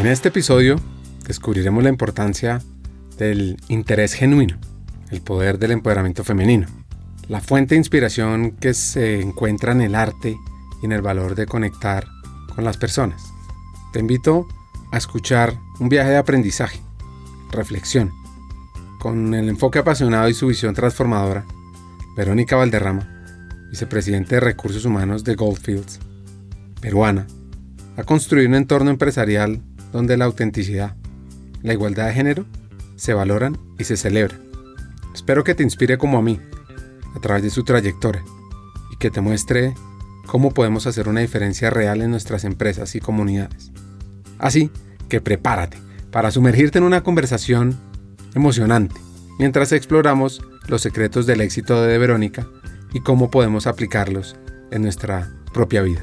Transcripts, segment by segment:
En este episodio descubriremos la importancia del interés genuino, el poder del empoderamiento femenino, la fuente de inspiración que se encuentra en el arte y en el valor de conectar con las personas. Te invito a escuchar un viaje de aprendizaje, reflexión, con el enfoque apasionado y su visión transformadora, Verónica Valderrama, vicepresidente de Recursos Humanos de Goldfields, peruana, a construir un entorno empresarial donde la autenticidad, la igualdad de género se valoran y se celebran. Espero que te inspire como a mí, a través de su trayectoria, y que te muestre cómo podemos hacer una diferencia real en nuestras empresas y comunidades. Así que prepárate para sumergirte en una conversación emocionante, mientras exploramos los secretos del éxito de Verónica y cómo podemos aplicarlos en nuestra propia vida.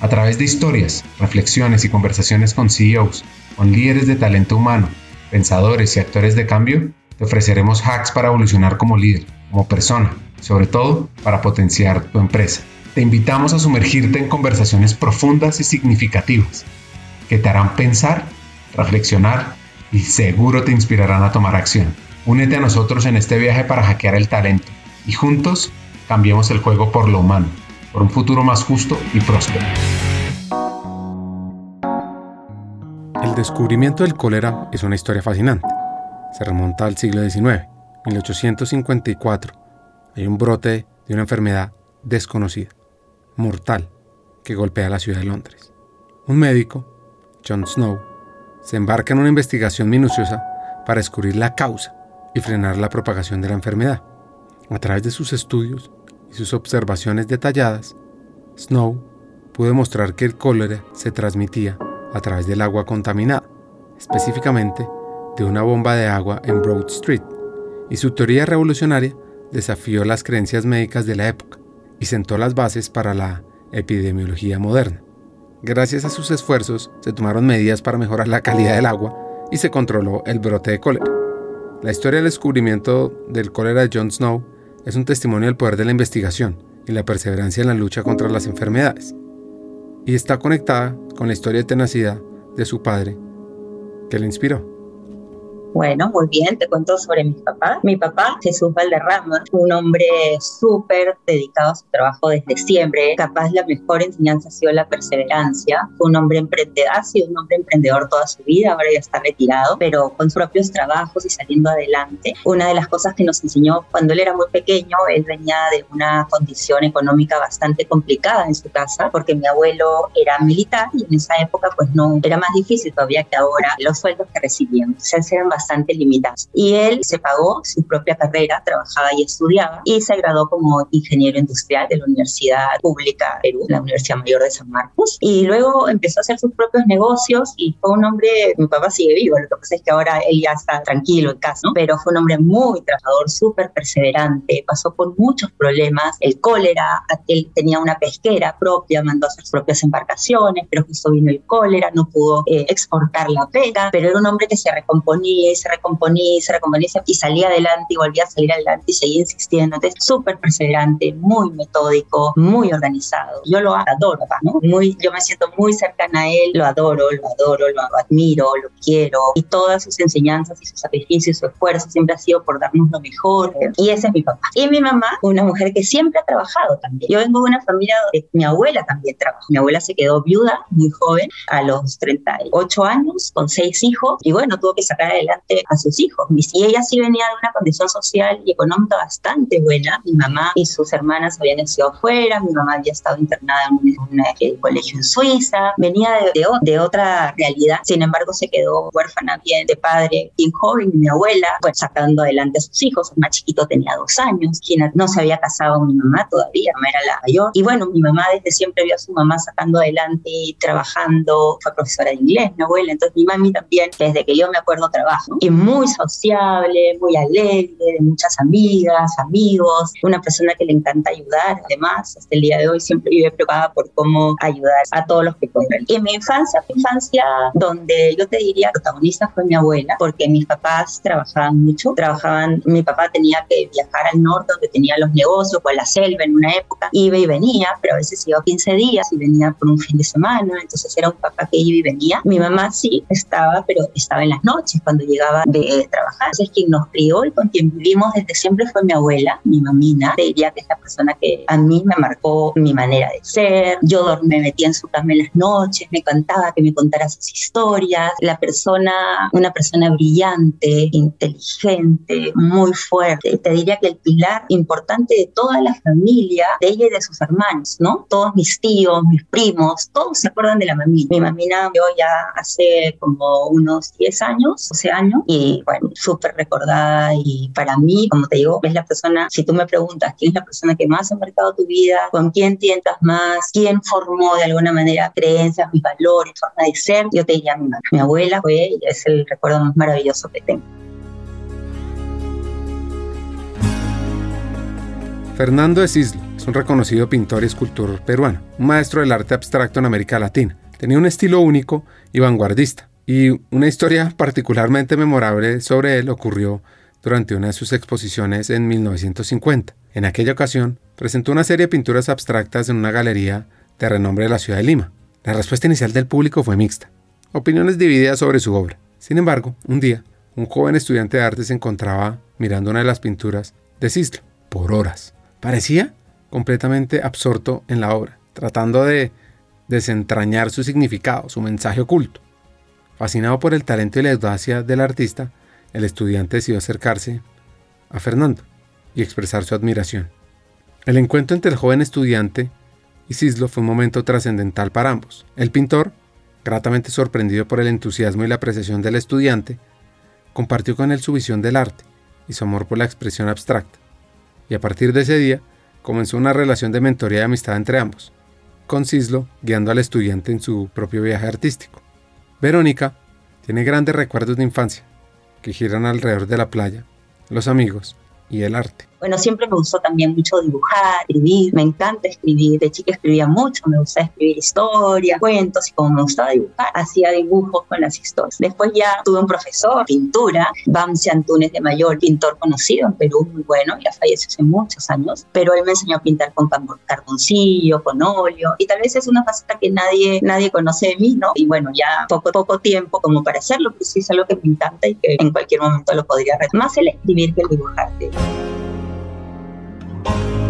a través de historias, reflexiones y conversaciones con CEOs, con líderes de talento humano, pensadores y actores de cambio, te ofreceremos hacks para evolucionar como líder, como persona, sobre todo para potenciar tu empresa. Te invitamos a sumergirte en conversaciones profundas y significativas que te harán pensar, reflexionar y seguro te inspirarán a tomar acción. Únete a nosotros en este viaje para hackear el talento y juntos cambiemos el juego por lo humano un futuro más justo y próspero. El descubrimiento del cólera es una historia fascinante. Se remonta al siglo XIX, 1854. Hay un brote de una enfermedad desconocida, mortal, que golpea la ciudad de Londres. Un médico, John Snow, se embarca en una investigación minuciosa para descubrir la causa y frenar la propagación de la enfermedad. A través de sus estudios, y sus observaciones detalladas, Snow pudo demostrar que el cólera se transmitía a través del agua contaminada, específicamente de una bomba de agua en Broad Street, y su teoría revolucionaria desafió las creencias médicas de la época y sentó las bases para la epidemiología moderna. Gracias a sus esfuerzos se tomaron medidas para mejorar la calidad del agua y se controló el brote de cólera. La historia del descubrimiento del cólera de John Snow es un testimonio del poder de la investigación y la perseverancia en la lucha contra las enfermedades. Y está conectada con la historia de tenacidad de su padre, que le inspiró. Bueno, muy bien, te cuento sobre mi papá. Mi papá, Jesús Valderrama, un hombre súper dedicado a su trabajo desde siempre. Capaz la mejor enseñanza ha sido la perseverancia. Fue un hombre emprendedor, ha sido un hombre emprendedor toda su vida, ahora ya está retirado, pero con sus propios trabajos y saliendo adelante. Una de las cosas que nos enseñó cuando él era muy pequeño, él venía de una condición económica bastante complicada en su casa, porque mi abuelo era militar y en esa época pues no, era más difícil todavía que ahora los sueldos que recibían. O sea, limitadas. Y él se pagó su propia carrera, trabajaba y estudiaba y se graduó como ingeniero industrial de la Universidad Pública Perú, la Universidad Mayor de San Marcos. Y luego empezó a hacer sus propios negocios y fue un hombre, mi papá sigue vivo, lo que pasa es que ahora él ya está tranquilo en casa, ¿no? pero fue un hombre muy trabajador, súper perseverante, pasó por muchos problemas, el cólera, él tenía una pesquera propia, mandó a sus propias embarcaciones, pero justo vino el cólera, no pudo eh, exportar la pesca, pero era un hombre que se recomponía y se recomponía y se recomponía y salía adelante y volvía a salir adelante y seguía insistiendo. Entonces, súper perseverante, muy metódico, muy organizado. Yo lo adoro, ¿no? Muy, yo me siento muy cercana a él, lo adoro, lo adoro, lo admiro, lo quiero. Y todas sus enseñanzas y sus sacrificios su esfuerzo siempre ha sido por darnos lo mejor. Y ese es mi papá. Y mi mamá, una mujer que siempre ha trabajado también. Yo vengo de una familia donde mi abuela también trabajó. Mi abuela se quedó viuda muy joven, a los 38 años, con seis hijos, y bueno, tuvo que sacar adelante adelante a sus hijos. Y ella sí venía de una condición social y económica bastante buena. Mi mamá y sus hermanas habían nacido afuera, mi mamá había estado internada en un, eh, colegio en Suiza, venía de, de, otra realidad. Sin embargo, se quedó huérfana bien de padre, bien joven, mi abuela, pues sacando adelante a sus hijos. El más chiquito tenía dos años, quien no se había casado mi mamá todavía, mamá era la mayor. Y bueno, mi mamá desde siempre vio a su mamá sacando adelante trabajando, fue profesora de inglés, mi abuela, entonces mi mami también, desde que yo me acuerdo, trabajo. Y muy sociable, muy alegre, de muchas amigas, amigos, una persona que le encanta ayudar. Además, hasta el día de hoy siempre vive preocupada por cómo ayudar a todos los que pueden. Y en mi infancia, mi infancia donde yo te diría protagonista fue mi abuela, porque mis papás trabajaban mucho, trabajaban, mi papá tenía que viajar al norte donde tenía los negocios, o a la selva en una época, iba y venía, pero a veces iba 15 días y venía por un fin de semana, entonces era un papá que iba y venía. Mi mamá sí estaba, pero estaba en las noches cuando llegaba de trabajar. Entonces quien nos crió y con quien vivimos desde siempre fue mi abuela, mi mamina, diría que es la persona que a mí me marcó mi manera de ser. Yo me metía en su cama en las noches, me cantaba que me contara sus historias. La persona, una persona brillante, inteligente, muy fuerte. Te diría que el pilar importante de toda la familia, de ella y de sus hermanos, ¿no? Todos mis tíos, mis primos, todos se acuerdan de la mamina. Mi mamina yo ya hace como unos 10 años, 12 años, y bueno, súper recordada y para mí, como te digo, es la persona, si tú me preguntas quién es la persona que más ha marcado tu vida, con quién tientas más, quién formó de alguna manera creencias, mis valores, forma de ser, yo te diría mi Mi abuela fue y es el recuerdo más maravilloso que tengo. Fernando de Cislo es un reconocido pintor y escultor peruano, un maestro del arte abstracto en América Latina. Tenía un estilo único y vanguardista, y una historia particularmente memorable sobre él ocurrió durante una de sus exposiciones en 1950. En aquella ocasión, presentó una serie de pinturas abstractas en una galería de renombre de la ciudad de Lima. La respuesta inicial del público fue mixta, opiniones divididas sobre su obra. Sin embargo, un día, un joven estudiante de arte se encontraba mirando una de las pinturas de Cislo por horas. Parecía completamente absorto en la obra, tratando de desentrañar su significado, su mensaje oculto. Fascinado por el talento y la audacia del artista, el estudiante decidió acercarse a Fernando y expresar su admiración. El encuentro entre el joven estudiante y Cislo fue un momento trascendental para ambos. El pintor, gratamente sorprendido por el entusiasmo y la apreciación del estudiante, compartió con él su visión del arte y su amor por la expresión abstracta y a partir de ese día comenzó una relación de mentoría y amistad entre ambos, con Cislo guiando al estudiante en su propio viaje artístico. Verónica tiene grandes recuerdos de infancia que giran alrededor de la playa, los amigos y el arte. Bueno, siempre me gustó también mucho dibujar, escribir, me encanta escribir. De chica escribía mucho, me gustaba escribir historias, cuentos y como me gustaba dibujar, hacía dibujos con las historias. Después ya tuve un profesor, pintura, Bamsi Antunes de Mayor, pintor conocido en Perú, muy bueno, ya falleció hace muchos años, pero él me enseñó a pintar con carboncillo, con óleo y tal vez es una faceta que nadie, nadie conoce de mí, ¿no? Y bueno, ya poco, poco tiempo como para hacerlo, pero sí es algo que me encanta y que en cualquier momento lo podría hacer. Más el escribir que el dibujarte.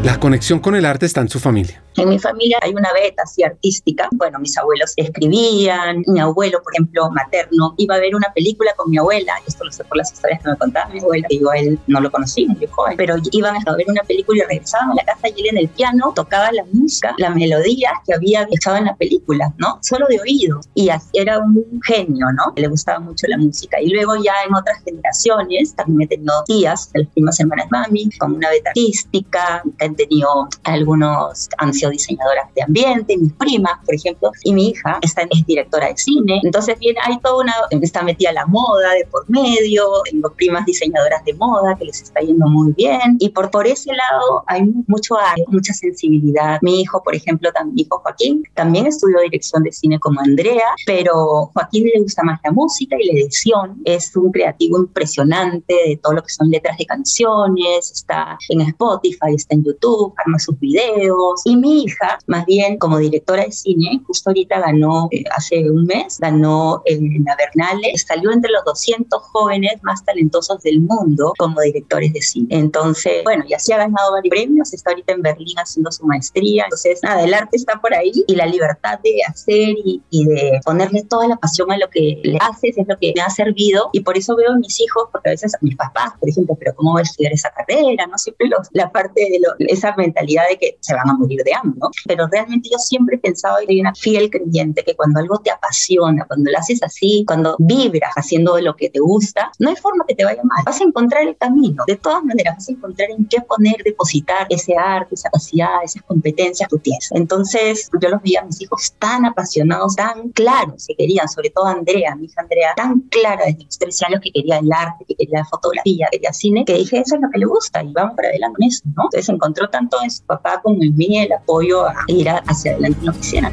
La conexión con el arte está en su familia. En mi familia hay una beta así artística. Bueno, mis abuelos escribían, mi abuelo, por ejemplo, materno, iba a ver una película con mi abuela. Esto lo sé por las historias que me contaba mi abuela, que yo a él no lo conocí, muy joven, pero iban a ver una película y regresaban a la casa y él en el piano tocaba la música, la melodía que había estado en la película, ¿no? Solo de oído. Y era un genio, ¿no? Le gustaba mucho la música. Y luego ya en otras generaciones, también he tenido tías, las primas hermanas mami, con una beta artística, han tenido algunos ansiosos diseñadoras de ambiente, mis primas, por ejemplo, y mi hija está, es directora de cine. Entonces, bien, hay toda una, está metida la moda de por medio, tengo primas diseñadoras de moda que les está yendo muy bien. Y por, por ese lado hay mucho arte, mucha sensibilidad. Mi hijo, por ejemplo, también, mi hijo Joaquín, también estudió dirección de cine como Andrea, pero Joaquín le gusta más la música y la edición. Es un creativo impresionante de todo lo que son letras de canciones, está en Spotify, está en YouTube YouTube, arma sus videos. Y mi hija, más bien como directora de cine, justo ahorita ganó, eh, hace un mes, ganó en la Bernale, salió entre los 200 jóvenes más talentosos del mundo como directores de cine. Entonces, bueno, ya se ha ganado varios premios, está ahorita en Berlín haciendo su maestría. Entonces, nada, el arte está por ahí y la libertad de hacer y, y de ponerle toda la pasión a lo que le haces es lo que me ha servido. Y por eso veo a mis hijos, porque a veces a mis papás, por ejemplo, pero ¿cómo voy a estudiar esa carrera? ¿No? Siempre los, la parte de esa mentalidad de que se van a morir de hambre, ¿no? Pero realmente yo siempre he pensado y soy una fiel creyente que cuando algo te apasiona, cuando lo haces así, cuando vibras haciendo lo que te gusta, no hay forma que te vaya mal. Vas a encontrar el camino. De todas maneras, vas a encontrar en qué poner, depositar ese arte, esa capacidad, esas competencias que tienes. Entonces, yo los veía a mis hijos tan apasionados, tan claros que querían, sobre todo Andrea, mi hija Andrea, tan clara desde los 13 años que quería el arte, que quería la fotografía, que quería cine, que dije, eso es lo que le gusta y vamos para adelante con eso, ¿no? Entonces tanto en su papá como en mí el apoyo a ir hacia adelante en lo que.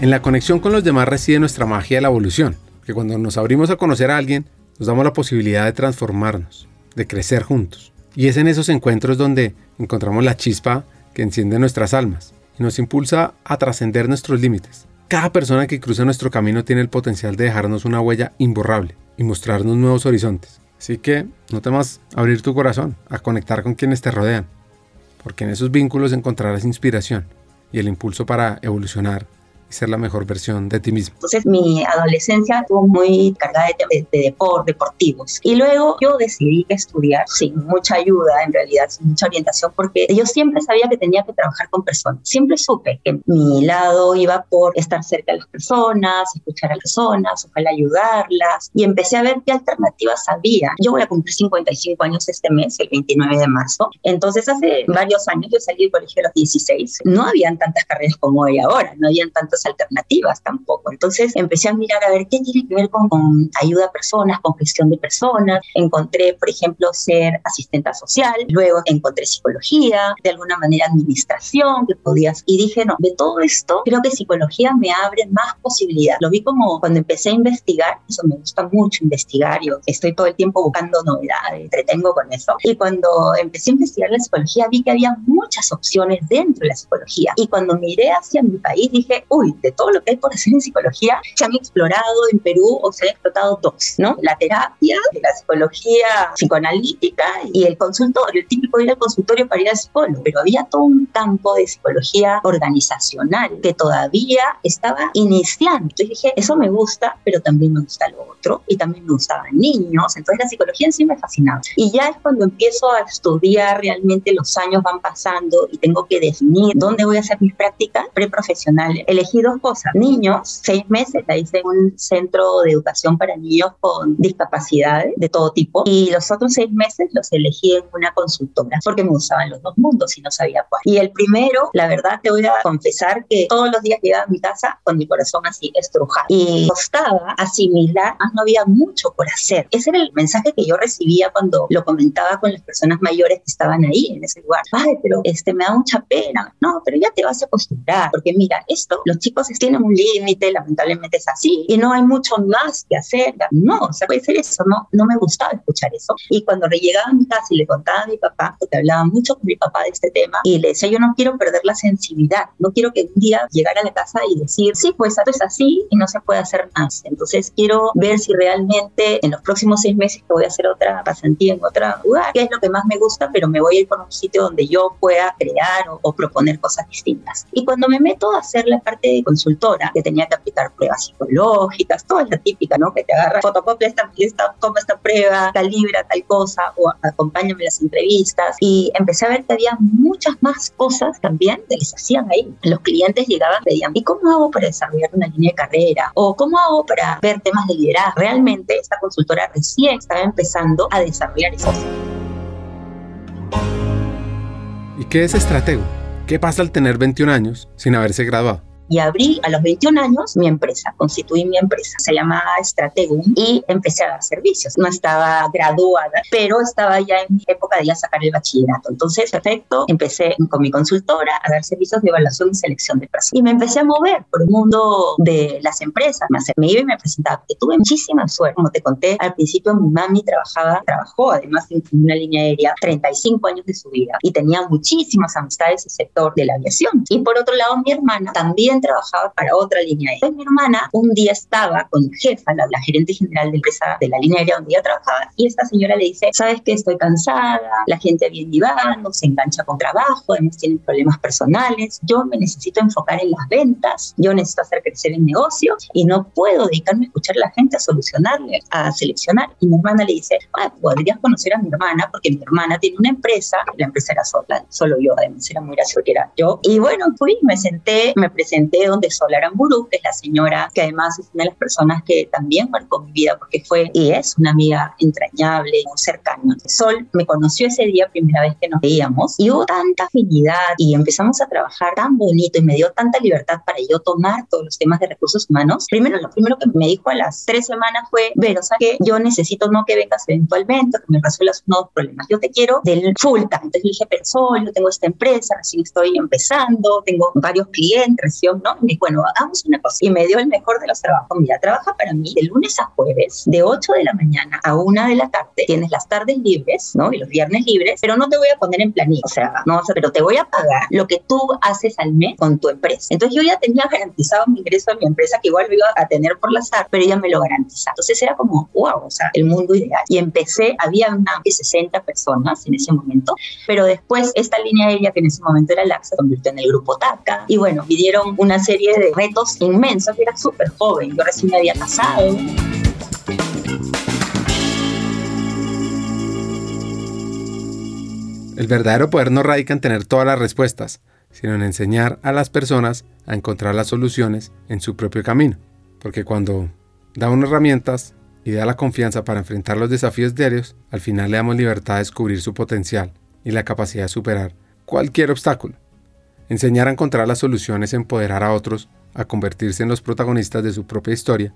En la conexión con los demás reside nuestra magia de la evolución, que cuando nos abrimos a conocer a alguien, nos damos la posibilidad de transformarnos, de crecer juntos. Y es en esos encuentros donde encontramos la chispa que enciende nuestras almas y nos impulsa a trascender nuestros límites. Cada persona que cruza nuestro camino tiene el potencial de dejarnos una huella imborrable y mostrarnos nuevos horizontes. Así que no temas abrir tu corazón, a conectar con quienes te rodean, porque en esos vínculos encontrarás inspiración y el impulso para evolucionar ser la mejor versión de ti mismo. Entonces mi adolescencia estuvo muy cargada de, de, deportes, deportivos. Y luego yo decidí estudiar sin mucha ayuda, en realidad, sin mucha orientación, porque yo siempre sabía que tenía que trabajar con personas. Siempre supe que mi lado iba por estar cerca de las personas, escuchar a las personas, ojalá ayudarlas. Y empecé a ver qué alternativas había. Yo voy a cumplir 55 años este mes, el 29 de marzo. Entonces hace varios años yo salí del colegio a los 16. No habían tantas carreras como hay ahora, no habían tantas alternativas tampoco. Entonces empecé a mirar a ver qué tiene que ver con, ayuda a personas, con gestión de personas. Encontré, por ejemplo, ser asistente social, luego encontré psicología, de alguna manera administración, que podías, y dije, no, de todo esto, creo que psicología me abre más posibilidades. Lo vi como cuando empecé a investigar, eso me gusta mucho investigar, yo estoy todo el tiempo buscando novedades, entretengo con eso. Y cuando empecé a investigar la psicología, vi que había muchas opciones dentro de la psicología. Y cuando miré hacia mi país, dije, uy, de todo lo que hay por hacer en psicología, se han explorado en Perú o se han explotado dos, ¿no? La terapia, la psicología psicoanalítica y el consultorio. El típico ir al consultorio para ir al psicólogo, pero había todo un campo de psicología organizacional que todavía estaba iniciando. Entonces dije, eso me gusta, pero también me gusta lo otro y también me gustaban niños. Entonces la psicología en sí me fascinaba. Y ya es cuando empiezo a estudiar, realmente los años van pasando y tengo que definir dónde voy a hacer mis prácticas preprofesionales. Elegí dos cosas. Niños, seis meses, la hice en un centro de educación para niños con discapacidades de todo tipo. Y los otros seis meses los elegí en una consultora porque me gustaban los dos mundos y no sabía cuál. Y el primero, la verdad, te voy a confesar que todos los días llegaba a mi casa con mi corazón así estrujado. Y costaba asimilar, más no había mucho por hacer. Ese era el mensaje que yo recibía cuando lo comentaba con las personas mayores que estaban ahí en ese lugar. Ay, pero este, me da mucha pena. No, pero ya te vas a acostumbrar. Porque mira, esto, los chicos tienen un límite, lamentablemente es así, y no hay mucho más que hacer. No, o sea, puede ser eso, no, no me gustaba escuchar eso. Y cuando llegaba a mi casa y le contaba a mi papá, porque hablaba mucho con mi papá de este tema, y le decía, yo no quiero perder la sensibilidad, no quiero que un día llegara a la casa y decir, sí, pues esto es así y no se puede hacer más. Entonces quiero ver si realmente en los próximos seis meses que voy a hacer otra pasantía en otro lugar, qué es lo que más me gusta, pero me voy a ir por un sitio donde yo pueda crear o, o proponer cosas distintas. Y cuando me meto a hacer la parte de consultora, que tenía que aplicar pruebas psicológicas, toda la típica, ¿no? Que te agarra, fotocopia esta, esta, toma esta prueba, calibra tal cosa, o acompáñame las entrevistas. Y empecé a ver que había muchas más cosas también que les hacían ahí. Los clientes llegaban pedían, ¿y cómo hago para desarrollar una línea de carrera? ¿O cómo hago para ver temas de liderazgo? Realmente esta consultora recién estaba empezando a desarrollar eso. ¿Y qué es estratego? ¿Qué pasa al tener 21 años sin haberse graduado? Y abrí a los 21 años mi empresa, constituí mi empresa, se llamaba Strategum y empecé a dar servicios. No estaba graduada, pero estaba ya en mi época de ya sacar el bachillerato. Entonces, perfecto, empecé con mi consultora a dar servicios de evaluación y selección de personas. Y me empecé a mover por el mundo de las empresas. Me, iba y me presentaba, porque tuve muchísima suerte. Como te conté al principio, mi mami trabajaba, trabajó además en una línea aérea 35 años de su vida y tenía muchísimas amistades en el sector de la aviación. Y por otro lado, mi hermana también trabajaba para otra línea aérea. Mi hermana un día estaba con mi jefa, la, la gerente general de empresa de la línea aérea donde ella trabajaba, y esta señora le dice, ¿sabes que Estoy cansada, la gente viene y va, no se engancha con trabajo, además tienen problemas personales, yo me necesito enfocar en las ventas, yo necesito hacer crecer el negocio y no puedo dedicarme a escuchar a la gente, a solucionarle, a seleccionar. Y mi hermana le dice, ah, podrías conocer a mi hermana porque mi hermana tiene una empresa, la empresa era sola, solo yo, además era muy gracioso que era yo. Y bueno, fui, me senté, me presenté donde Sol Aramburu, que es la señora que además es una de las personas que también marcó mi vida porque fue y es una amiga entrañable, muy cercana. Sol me conoció ese día, primera vez que nos veíamos, y hubo tanta afinidad y empezamos a trabajar tan bonito y me dio tanta libertad para yo tomar todos los temas de recursos humanos. Primero, lo primero que me dijo a las tres semanas fue, pero, o sea que yo necesito no que vengas eventualmente, que me resuelvas unos problemas. Yo te quiero del full time. Entonces dije, pero Sol, yo tengo esta empresa, recién estoy empezando, tengo varios clientes, recién, ¿no? Y bueno, hagamos una cosa. Y me dio el mejor de los trabajos. Mira, trabaja para mí de lunes a jueves, de 8 de la mañana a 1 de la tarde. Tienes las tardes libres, ¿no? Y los viernes libres, pero no te voy a poner en planilla. O sea, no, o sea, pero te voy a pagar lo que tú haces al mes con tu empresa. Entonces yo ya tenía garantizado mi ingreso a mi empresa, que igual lo iba a tener por la SAR, pero ella me lo garantizaba. Entonces era como, wow, o sea, el mundo ideal. Y empecé, había una de 60 personas en ese momento, pero después esta línea aérea, que en ese momento era se convirtió en el grupo TACA. Y bueno, pidieron una serie de retos inmensos. Era súper joven, yo recién me había casado. El verdadero poder no radica en tener todas las respuestas, sino en enseñar a las personas a encontrar las soluciones en su propio camino. Porque cuando da unas herramientas y da la confianza para enfrentar los desafíos diarios, al final le damos libertad a descubrir su potencial y la capacidad de superar cualquier obstáculo. Enseñar a encontrar las soluciones, empoderar a otros a convertirse en los protagonistas de su propia historia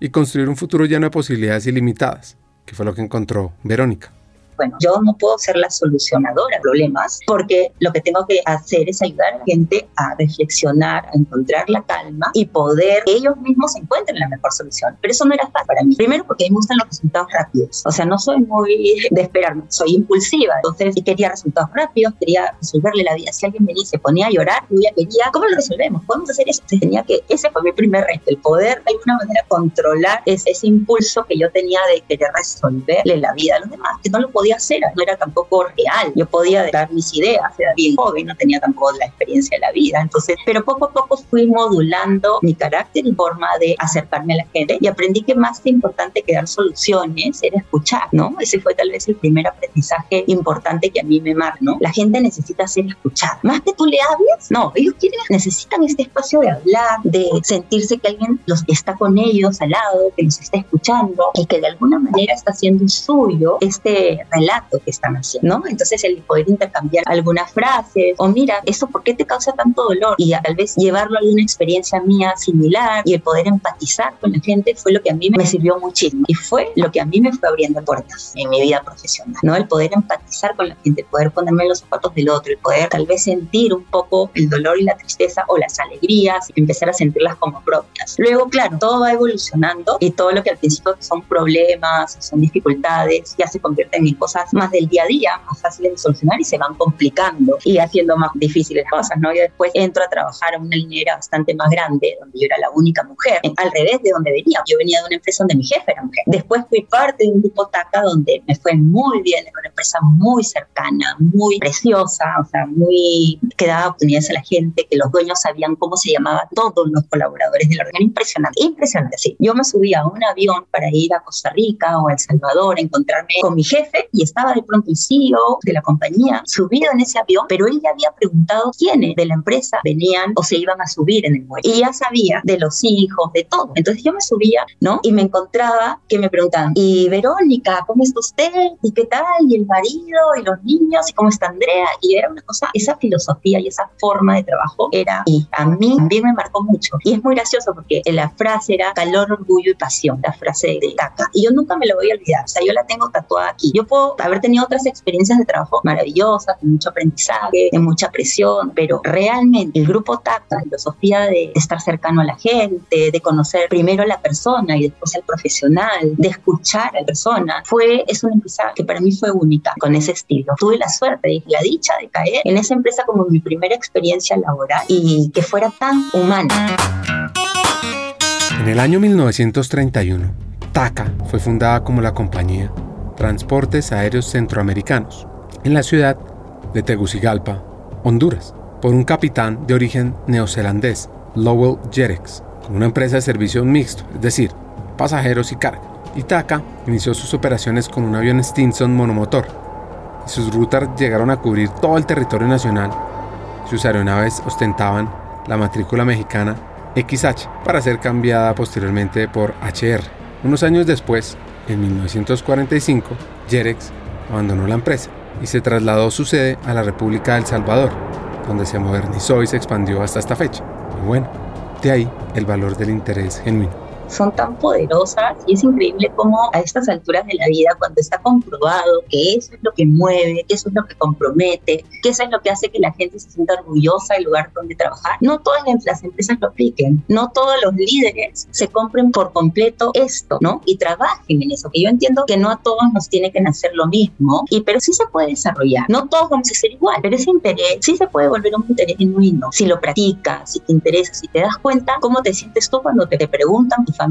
y construir un futuro lleno de posibilidades ilimitadas, que fue lo que encontró Verónica bueno, yo no puedo ser la solucionadora de problemas porque lo que tengo que hacer es ayudar a la gente a reflexionar, a encontrar la calma y poder que ellos mismos encuentren la mejor solución. Pero eso no era fácil para mí. Primero porque me gustan los resultados rápidos. O sea, no soy muy de esperarme, soy impulsiva. Entonces, y quería resultados rápidos, quería resolverle la vida. Si alguien me dice, ponía a llorar, yo ya quería, ¿cómo lo resolvemos? ¿Podemos hacer eso? Entonces tenía que, ese fue mi primer reto, el poder de alguna manera controlar ese, ese impulso que yo tenía de querer resolverle la vida a los demás, que no lo podía podía hacer, no era tampoco real. Yo podía dar mis ideas, era bien joven, no tenía tampoco la experiencia de la vida. Entonces, pero poco a poco fui modulando mi carácter y forma de acercarme a la gente y aprendí que más importante que dar soluciones era escuchar, ¿no? Ese fue tal vez el primer aprendizaje importante que a mí me marcó, ¿no? La gente necesita ser escuchada. Más que tú le hables, no, ellos quieren, necesitan este espacio de hablar, de sentirse que alguien los está con ellos al lado, que los está escuchando y que de alguna manera está haciendo suyo este relato que están haciendo, ¿no? Entonces el poder intercambiar algunas frases o mira, ¿eso por qué te causa tanto dolor? Y tal vez llevarlo a una experiencia mía similar y el poder empatizar con la gente fue lo que a mí me sirvió muchísimo y fue lo que a mí me fue abriendo puertas en mi vida profesional, ¿no? El poder empatizar con la gente, el poder ponerme en los zapatos del otro, el poder tal vez sentir un poco el dolor y la tristeza o las alegrías y empezar a sentirlas como propias. Luego, claro, todo va evolucionando y todo lo que al principio son problemas, son dificultades, ya se convierten en cosas más del día a día, más fáciles de solucionar y se van complicando y haciendo más difíciles cosas, ¿no? Y después entro a trabajar a una línea bastante más grande, donde yo era la única mujer, al revés de donde venía. Yo venía de una empresa donde mi jefe era mujer. Después fui parte de un grupo TACA donde me fue muy bien, era una empresa muy cercana, muy preciosa, o sea, muy que daba oportunidades a la gente, que los dueños sabían cómo se llamaban todos los colaboradores de la organización. Impresionante, impresionante, sí. Yo me subía a un avión para ir a Costa Rica o a El Salvador encontrarme con mi jefe y estaba de pronto el CEO de la compañía subido en ese avión, pero él ya había preguntado quiénes de la empresa venían o se iban a subir en el vuelo. Y ya sabía de los hijos, de todo. Entonces yo me subía, ¿no? Y me encontraba que me preguntaban, ¿y Verónica, cómo está usted? ¿Y qué tal? ¿Y el marido? ¿Y los niños? ¿Y cómo está Andrea? Y era una cosa, esa filosofía y esa forma de trabajo era, y a mí también me marcó mucho. Y es muy gracioso porque la frase era calor, orgullo y pasión, la frase de Taca. Y yo nunca me lo voy a olvidar, o sea, yo la tengo tatuada aquí. Yo puedo haber tenido otras experiencias de trabajo maravillosas, de mucho aprendizaje, de mucha presión, pero realmente el grupo TACA, la filosofía de estar cercano a la gente, de conocer primero a la persona y después al profesional, de escuchar a la persona, fue, es una empresa que para mí fue única con ese estilo. Tuve la suerte, la dicha de caer en esa empresa como mi primera experiencia laboral y que fuera tan humana. En el año 1931, TACA fue fundada como la compañía Transportes Aéreos Centroamericanos en la ciudad de Tegucigalpa, Honduras, por un capitán de origen neozelandés, Lowell Jerex, con una empresa de servicio mixto, es decir, pasajeros y carga. Y TACA inició sus operaciones con un avión Stinson monomotor, y sus rutas llegaron a cubrir todo el territorio nacional. Sus aeronaves ostentaban la matrícula mexicana XH para ser cambiada posteriormente por HR. Unos años después, en 1945, Jerex abandonó la empresa y se trasladó su sede a la República de El Salvador, donde se modernizó y se expandió hasta esta fecha. Y bueno, de ahí el valor del interés genuino son tan poderosas y es increíble cómo a estas alturas de la vida, cuando está comprobado que eso es lo que mueve, que eso es lo que compromete, que eso es lo que hace que la gente se sienta orgullosa del lugar donde trabajar, no todas las empresas lo apliquen, no todos los líderes se compren por completo esto, ¿no? Y trabajen en eso, que yo entiendo que no a todos nos tiene que nacer lo mismo, y pero sí se puede desarrollar, no todos vamos a ser igual, pero ese interés sí se puede volver un interés genuino, si lo practicas, si te interesa, si te das cuenta cómo te sientes tú cuando te, te preguntan familia,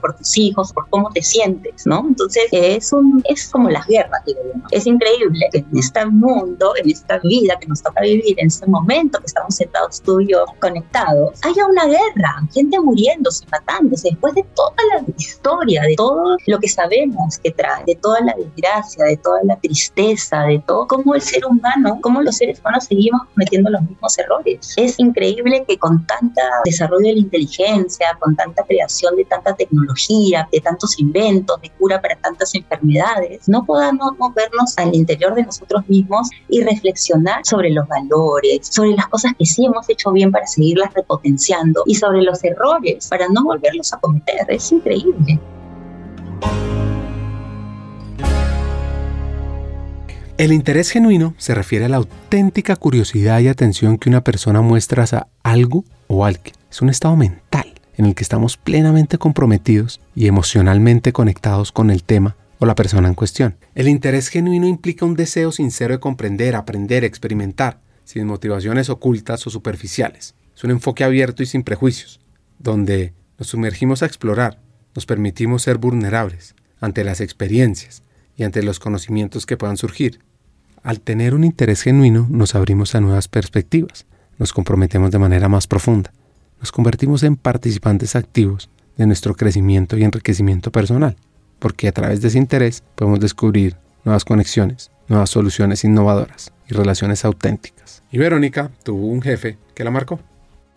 por tus hijos, por cómo te sientes, ¿no? Entonces es, un, es como las guerras, digo yo. Es increíble que en este mundo, en esta vida que nos toca vivir, en este momento que estamos sentados tú y yo conectados, haya una guerra, gente muriéndose, matándose, después de toda la historia, de todo lo que sabemos que trae, de toda la desgracia, de toda la tristeza, de todo cómo el ser humano, cómo los seres humanos seguimos cometiendo los mismos errores. Es increíble que con tanta desarrollo de la inteligencia, con tanta creación de tanta tecnología, de tantos inventos, de cura para tantas enfermedades, no podamos vernos al interior de nosotros mismos y reflexionar sobre los valores, sobre las cosas que sí hemos hecho bien para seguirlas repotenciando y sobre los errores para no volverlos a cometer. Es increíble. El interés genuino se refiere a la auténtica curiosidad y atención que una persona muestra a algo o alguien. Es un estado mental en el que estamos plenamente comprometidos y emocionalmente conectados con el tema o la persona en cuestión. El interés genuino implica un deseo sincero de comprender, aprender, experimentar, sin motivaciones ocultas o superficiales. Es un enfoque abierto y sin prejuicios, donde nos sumergimos a explorar, nos permitimos ser vulnerables ante las experiencias y ante los conocimientos que puedan surgir. Al tener un interés genuino nos abrimos a nuevas perspectivas, nos comprometemos de manera más profunda nos convertimos en participantes activos de nuestro crecimiento y enriquecimiento personal, porque a través de ese interés podemos descubrir nuevas conexiones, nuevas soluciones innovadoras y relaciones auténticas. Y Verónica tuvo un jefe que la marcó.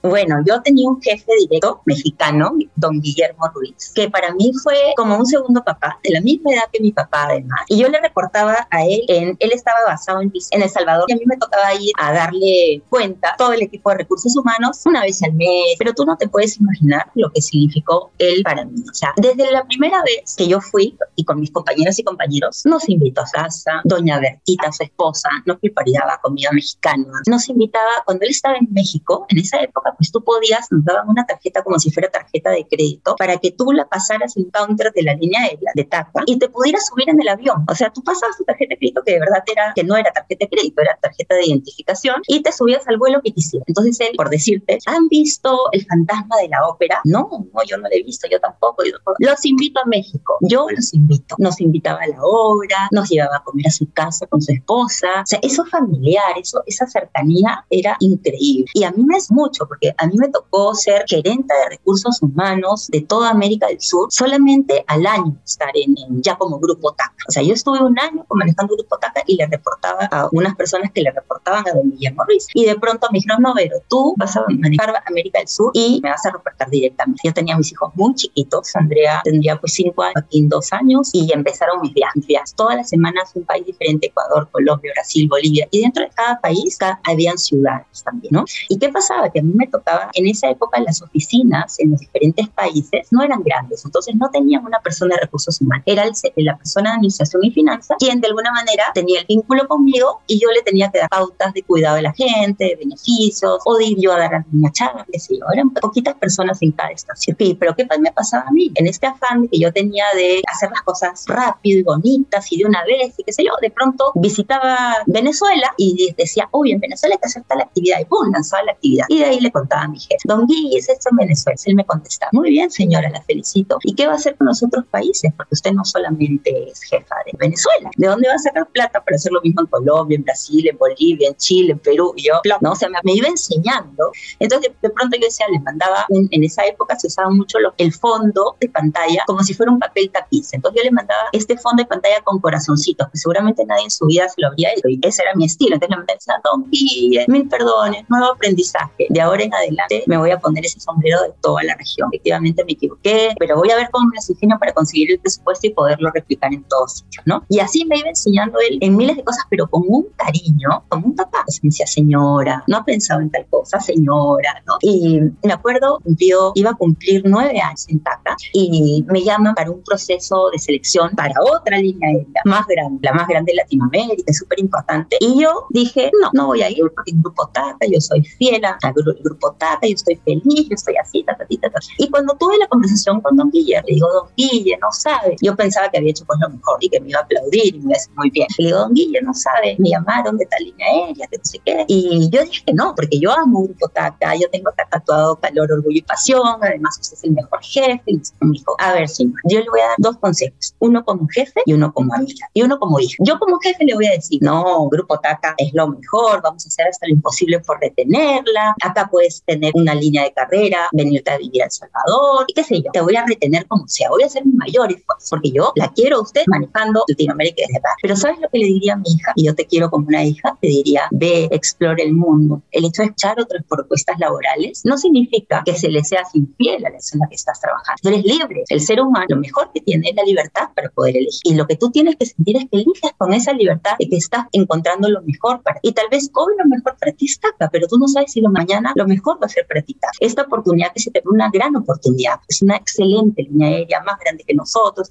Bueno, yo tenía un jefe directo mexicano, don Guillermo Ruiz, que para mí fue como un segundo papá, de la misma edad que mi papá además. Y yo le reportaba a él, en, él estaba basado en, El Salvador y a mí me tocaba ir a darle cuenta todo el equipo de recursos humanos una vez al mes, pero tú no te puedes imaginar lo que significó él para mí. O sea, desde la primera vez que yo fui y con mis compañeras y compañeros, nos invitó a casa, doña Bertita, su esposa, nos preparaba comida mexicana, nos invitaba, cuando él estaba en México, en esa época, pues tú podías, nos daban una tarjeta como si fuera tarjeta de crédito para que tú la pasaras en counter de la línea aérea de TACA y te pudieras subir en el avión. O sea, tú pasabas tu tarjeta de crédito que de verdad era, que no era tarjeta de crédito, era tarjeta de identificación y te subías al vuelo que quisieras. Entonces él, por decirte, ¿han visto el fantasma de la ópera? No, no, yo no lo he visto, yo tampoco. Yo Los invito a México. Yo los invito. Nos invitaba a la obra, nos llevaba a comer a su casa con su esposa. O sea, eso familiar, eso, esa cercanía era increíble. Y a mí me es mucho, porque porque a mí me tocó ser gerente de recursos humanos de toda América del Sur solamente al año estar en, ya como grupo TACA. O sea, yo estuve un año manejando grupo TACA y le reportaba a unas personas que le reportaban a don Guillermo Ruiz. Y de pronto me dijeron, no, pero tú vas a manejar América del Sur y me vas a reportar directamente. Yo tenía mis hijos muy chiquitos, Andrea tendría pues cinco años, aquí dos años, y empezaron mis viajes. Todas las semanas un país diferente, Ecuador, Colombia, Brasil, Bolivia, y dentro de cada país habían ciudades también, ¿no? ¿Y qué pasaba? Que a mí me tocaba, en esa época las oficinas en los diferentes países no eran grandes, entonces no tenían una persona de recursos humanos, era el, la persona de administración y finanzas quien de alguna manera tenía el vínculo conmigo y yo le tenía que dar pautas de cuidado de la gente, de beneficios, o de ir yo a dar alguna charla, qué sé yo, eran poquitas personas en cada estación. Sí, pero ¿qué me pasaba a mí? En este afán que yo tenía de hacer las cosas rápido y bonitas y de una vez y qué sé yo, de pronto visitaba Venezuela y decía, uy, en Venezuela hay que hacer tal actividad y pum, lanzaba la actividad. Y de ahí le contaba mi jefe, don Guille, es esto en Venezuela. Él me contestaba, muy bien señora, la felicito. ¿Y qué va a hacer con los otros países? Porque usted no solamente es jefa de Venezuela. ¿De dónde va a sacar plata para hacer lo mismo en Colombia, en Brasil, en Bolivia, en Chile, en Perú? Y yo, no, o sea, me, iba enseñando. Entonces, de, pronto yo decía, le mandaba, en esa época se usaba mucho el fondo de pantalla como si fuera un papel tapiz. Entonces yo le mandaba este fondo de pantalla con corazoncitos, que seguramente nadie en su vida se lo habría hecho. Y ese era mi estilo. Entonces le mandaba, don Guille, mil perdones, nuevo aprendizaje. De ahora en adelante me voy a poner ese sombrero de toda la región. Efectivamente me equivoqué, pero voy a ver cómo me las para conseguir el presupuesto y poderlo replicar en todos sitios, ¿no? Y así me iba enseñando él en miles de cosas, pero con un cariño, como un papá. Me decía, señora, no ha pensado en tal cosa, señora, ¿no? Y me acuerdo, cumplió, iba a cumplir nueve años en TACA y me llaman para un proceso de selección para otra línea aérea más grande, la más grande de Latinoamérica, súper importante. Y yo dije, no, no voy a ir porque el grupo TACA, yo soy fiel al grupo TACA, yo estoy feliz, yo estoy así, ta, ta, ta, ta. Y cuando tuve la conversación con don Guille, le digo, don Guille, no sabe. Yo pensaba que había hecho pues lo mejor y que me iba a aplaudir y me iba a decir muy bien. Le digo, don Guille, no sabe, me llamaron de tal línea aérea, de no sé qué. Y yo dije que no, porque yo amo Grupo TACA, yo tengo tatuado calor, orgullo y pasión, además usted es el mejor jefe. Y me dijo, a ver, señor, yo le voy a dar dos consejos, uno como jefe y uno como amiga, y uno como hija. Yo como jefe le voy a decir, no, Grupo TACA es lo mejor, vamos a hacer hasta lo imposible por retenerla, acá puedes tener una línea de carrera, venirte a vivir a El Salvador, y qué sé yo, te voy a retener como sea, voy a hacer mi mayor esfuerzo, porque yo la quiero a usted manejando Latinoamérica desde acá. Pero ¿sabes lo que le diría a mi hija? Y yo te quiero como una hija, te diría, ve, explore el mundo. El hecho de echar otras propuestas laborales no significa que se le sea infiel a la persona que estás trabajando. Tú eres libre. El ser humano lo mejor que tiene es la libertad para poder elegir. Y lo que tú tienes que sentir es que eliges con esa libertad de que estás encontrando lo mejor para ti. Y tal vez hoy lo mejor para ti está acá, pero tú no sabes si lo mañana lo mejor va a ser para ti. Esta oportunidad que se te una gran oportunidad, es una excelente línea aérea, más grande que nosotros.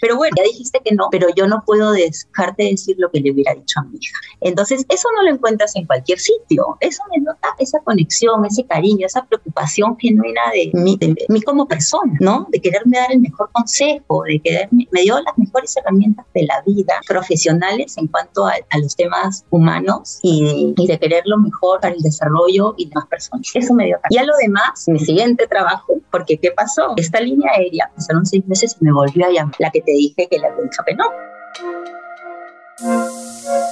Pero bueno, ya dijiste que no, pero yo no puedo dejarte de decir lo que le hubiera dicho a mi hija. Entonces, eso no lo encuentras en cualquier sitio. Eso me nota esa conexión, ese cariño, esa preocupación genuina de mí, de mí como persona, ¿no? De quererme dar el mejor consejo, de quererme, me dio las mejores herramientas de la vida profesionales en cuanto a, los temas humanos y, de querer lo mejor para el desarrollo y demás personas. Eso me dio. Y a lo demás, mi siguiente trabajo, porque ¿qué pasó? Esta línea aérea, pasaron seis meses y me volvió a llamar, la que te dije que le había que.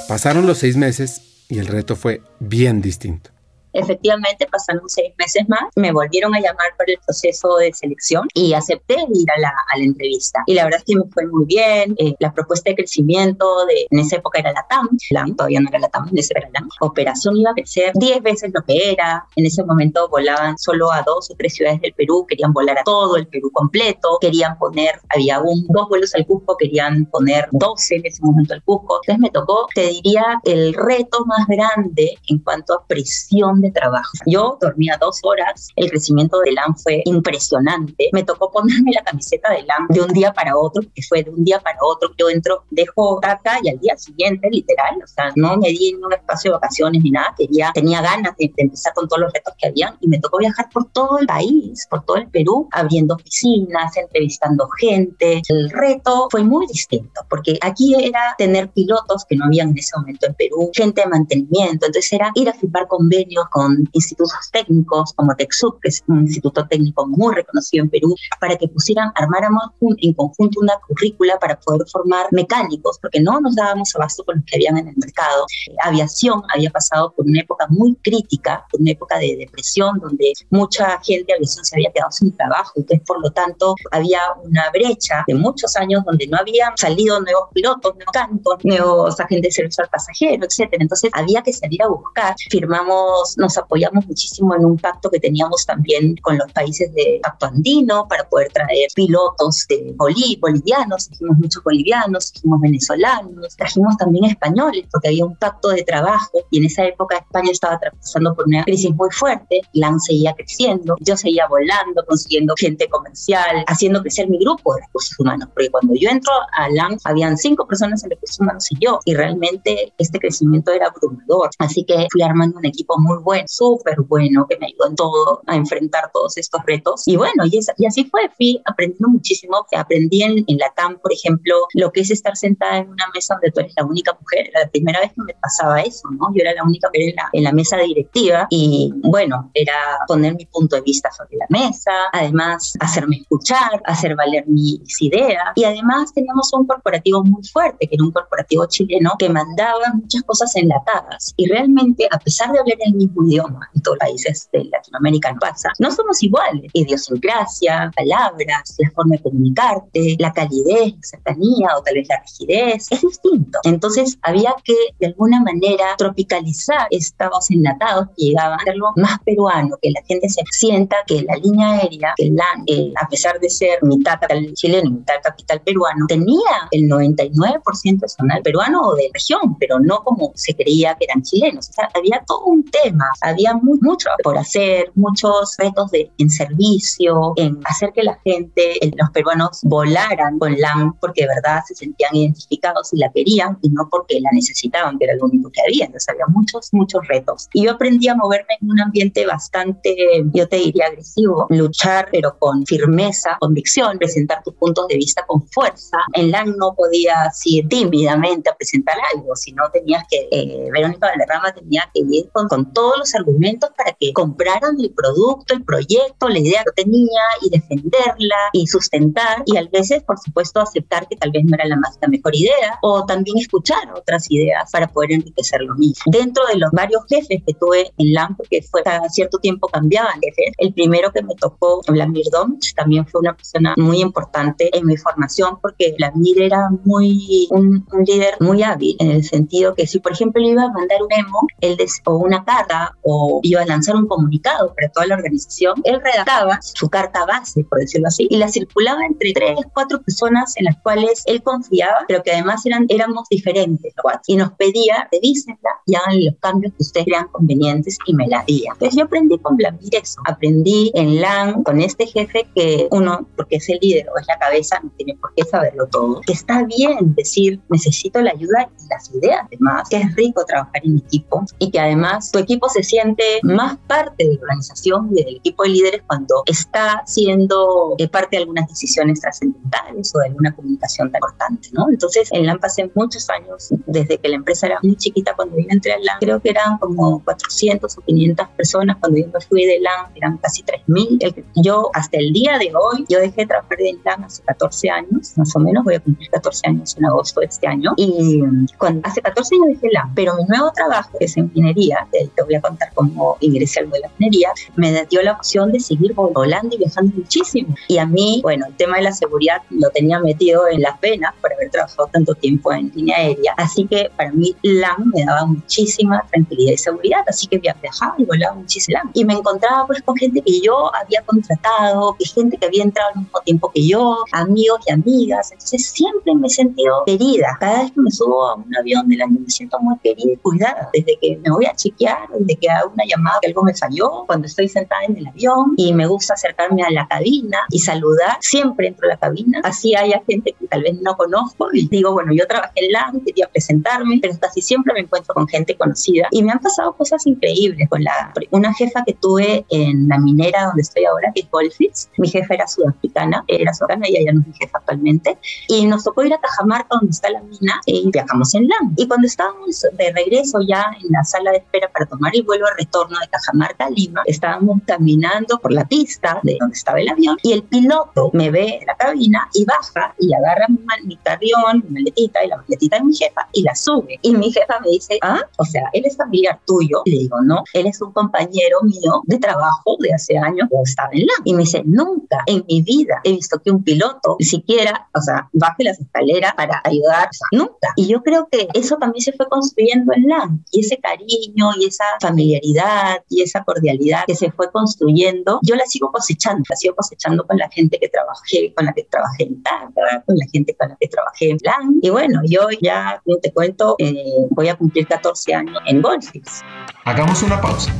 Pasaron los seis meses y el reto fue bien distinto. Efectivamente, pasaron seis meses más, me volvieron a llamar para el proceso de selección y acepté ir a la, a la entrevista. Y la verdad es que me fue muy bien. Eh, la propuesta de crecimiento de, en esa época era la TAM, LAM, todavía no era la TAM, en ese era la. Operación iba a crecer 10 veces lo que era. En ese momento volaban solo a dos o tres ciudades del Perú, querían volar a todo el Perú completo, querían poner, había un, dos vuelos al Cusco, querían poner 12 en ese momento al Cusco. Entonces me tocó, te diría, el reto más grande en cuanto a presión de trabajo. Yo dormía dos horas, el crecimiento de LAM fue impresionante. Me tocó ponerme la camiseta de LAM de un día para otro, que fue de un día para otro. Yo entro, dejo acá y al día siguiente, literal, o sea, no me di en un espacio de vacaciones ni nada, quería, tenía ganas de, empezar con todos los retos que habían y me tocó viajar por todo el país, por todo el Perú, abriendo oficinas, entrevistando gente. El reto fue muy distinto, porque aquí era tener pilotos que no habían en ese momento en Perú, gente de mantenimiento, entonces era ir a firmar convenios con institutos técnicos como TechSoup, que es un instituto técnico muy reconocido en Perú, para que pusieran, armáramos en conjunto una currícula para poder formar mecánicos, porque no nos dábamos abasto con los que habían en el mercado. Aviación había pasado por una época muy crítica, por una época de depresión, donde mucha gente de aviación se había quedado sin trabajo, entonces por lo tanto había una brecha de muchos años donde no habían salido nuevos pilotos, nuevos mecánicos, nuevos agentes de servicio al pasajero, etcétera. Entonces había que salir a buscar. Firmamos, nos apoyamos muchísimo en un pacto que teníamos también con los países de pacto andino para poder traer pilotos de bolivianos, trajimos muchos bolivianos, trajimos venezolanos, trajimos también españoles, porque había un pacto de trabajo y en esa época España estaba atravesando por una crisis muy fuerte, LAN seguía creciendo, yo seguía volando, consiguiendo gente comercial, haciendo crecer mi grupo de recursos humanos, porque cuando yo entro a LAN habían cinco personas en recursos humanos y yo, y realmente este crecimiento era abrumador, así que fui armando un equipo muy bueno, súper bueno, que me ayudó en todo a enfrentar todos estos retos, y bueno, y, y así fue, fui aprendiendo muchísimo, aprendí en, en la TAM, por ejemplo, lo que es estar sentada en una mesa donde tú eres la única mujer, era la primera vez que me pasaba eso, ¿no? Yo era la única mujer en la, en la mesa directiva y bueno, era poner mi punto de vista sobre la mesa, además hacerme escuchar, hacer valer mis ideas. Y además teníamos un corporativo muy fuerte, que era un corporativo chileno que mandaba muchas cosas enlatadas. Y realmente a pesar de hablar el mismo idioma en todos los países de Latinoamérica no pasa, no somos iguales, idiosincrasia, palabras, la forma de comunicarte, la calidez, la cercanía o tal vez la rigidez, es distinto. Entonces había que de alguna manera tropicalizar estos enlatados que llegaban hacerlo más peruano, que la gente se sienta que la línea aérea, que LAN, eh, a pesar de ser mitad capital chileno y mitad capital peruano, tenía el 99% personal peruano o de región, pero no como se creía que eran chilenos. O sea, había todo un tema, había mucho por hacer, muchos retos de, en servicio, en hacer que la gente, los peruanos volaran con LAN porque de verdad se sentían identificados y la querían y no porque la necesitaban, que era lo único que había. Entonces había muchos, muchos retos. Y yo aprendí a moverme en un ambiente bastante, yo te diría, agresivo, luchar pero con firmeza, convicción, presentar tus puntos de vista con fuerza. En LAN no podías ir tímidamente a presentar algo, sino tenías que, eh, Verónica Valderrama tenía que ir con, con todos los argumentos para que compraran el producto, el proyecto, la idea que tenía y defenderla y sustentar y a veces, por supuesto, aceptar que tal vez no era la más la mejor idea o también escuchar otras ideas para poder enriquecer lo mismo. Dentro de los varios jefes que tuve en LAM, porque fue cada cierto tiempo cambiaban jefes, el primero que me tocó, Vladimir Domch, también fue una persona muy importante en mi formación porque Vladimir era muy, un, líder muy hábil en el sentido que si, por ejemplo, iba a mandar un memo él o una carta o iba a lanzar un comunicado para toda la organización, él redactaba su carta base, por decirlo así, y la circulaba entre tres, cuatro personas en las cuales él confiaba, pero que además eran, éramos diferentes y nos pedía, revísenla y hagan los cambios que ustedes crean convenientes y me la haría. Entonces yo aprendí con Vladimir eso, aprendí en LAN con este jefe que uno, porque es el líder o es la cabeza, no tiene por qué saberlo todo, que está bien decir necesito la ayuda y las ideas además, que es rico trabajar en equipo y que además tu equipo se siente más parte de la organización y del equipo de líderes cuando está siendo eh, parte de algunas decisiones trascendentales o de alguna comunicación tan importante, ¿no? Entonces en LAN pasé muchos años, desde que la empresa era muy chiquita, cuando yo entré a LAN, creo que eran como 400 o 500 personas, cuando yo me fui de LAN eran casi 3.000. Yo hasta el día de hoy, yo dejé de trabajar en LAN hace 14 años, más o menos, voy a cumplir 14 años en agosto de este año, y cuando, hace 14 años dejé LAN, pero mi nuevo trabajo, que es en minería, te voy a contar cómo ingresé al de la minería, me dio la opción de seguir volando y viajando muchísimo. Y a mí, bueno, el tema de la seguridad lo tenía metido en las venas por haber trabajado tanto tiempo en línea aérea. Así que para mí LAN me daba muchísima tranquilidad y seguridad. Así que viajaba y volaba muchísimo. Y me encontraba pues con gente que yo había contratado, que gente que había entrado al mismo tiempo que yo, amigos y amigas. Entonces siempre me he sentido querida. Cada vez que me subo a un avión del año me siento muy querida y cuidada. Desde que me voy a chequear, desde que hago una llamada que algo me falló, cuando estoy sentada en el avión y me gusta acercarme a la cabina y saludar, siempre entro a la cabina. Así haya gente que tal vez no conozco y digo, bueno, yo trabajé en LAN, quería presentarme, pero casi siempre me encuentro con gente conocida y me han pasado cosas increíbles con la una jefa que tuve en la minera donde estoy ahora, que es Goldfields. Mi jefa era sudafricana, era sudafricana y ella no es mi jefa actualmente. Y nos tocó ir a Cajamarca, donde está la mina, y viajamos en LAN. Y cuando estábamos de regreso ya en la sala de espera para tomar el el vuelo de retorno de Cajamarca a Lima, estábamos caminando por la pista de donde estaba el avión y el piloto me ve en la cabina y baja y agarra mi, carrión, mi maletita y la maletita de mi jefa y la sube. Y mi jefa me dice, ah, o sea, él es familiar tuyo. le digo, no, él es un compañero mío de trabajo de hace años que estaba en la. Y me dice, nunca en mi vida he visto que un piloto ni siquiera, o sea, baje las escaleras para ayudar, nunca. Y yo creo que eso también se fue construyendo en LAN y ese cariño y esa familiaridad y esa cordialidad que se fue construyendo, yo la sigo cosechando, la sigo cosechando con la gente que trabajé, con la que trabajé en TACA, con la gente con la que trabajé en LAN. Y bueno, yo ya, como te cuento, eh, voy a cumplir 14 años en Goldfields. Hagamos una pausa.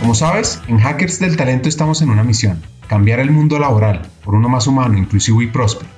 Como sabes, en Hackers del Talento estamos en una misión, cambiar el mundo laboral por uno más humano, inclusivo y próspero.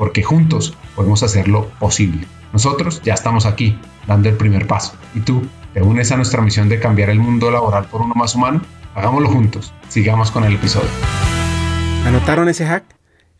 porque juntos podemos hacerlo posible. Nosotros ya estamos aquí, dando el primer paso. ¿Y tú te unes a nuestra misión de cambiar el mundo laboral por uno más humano? Hagámoslo juntos. Sigamos con el episodio. ¿Anotaron ese hack?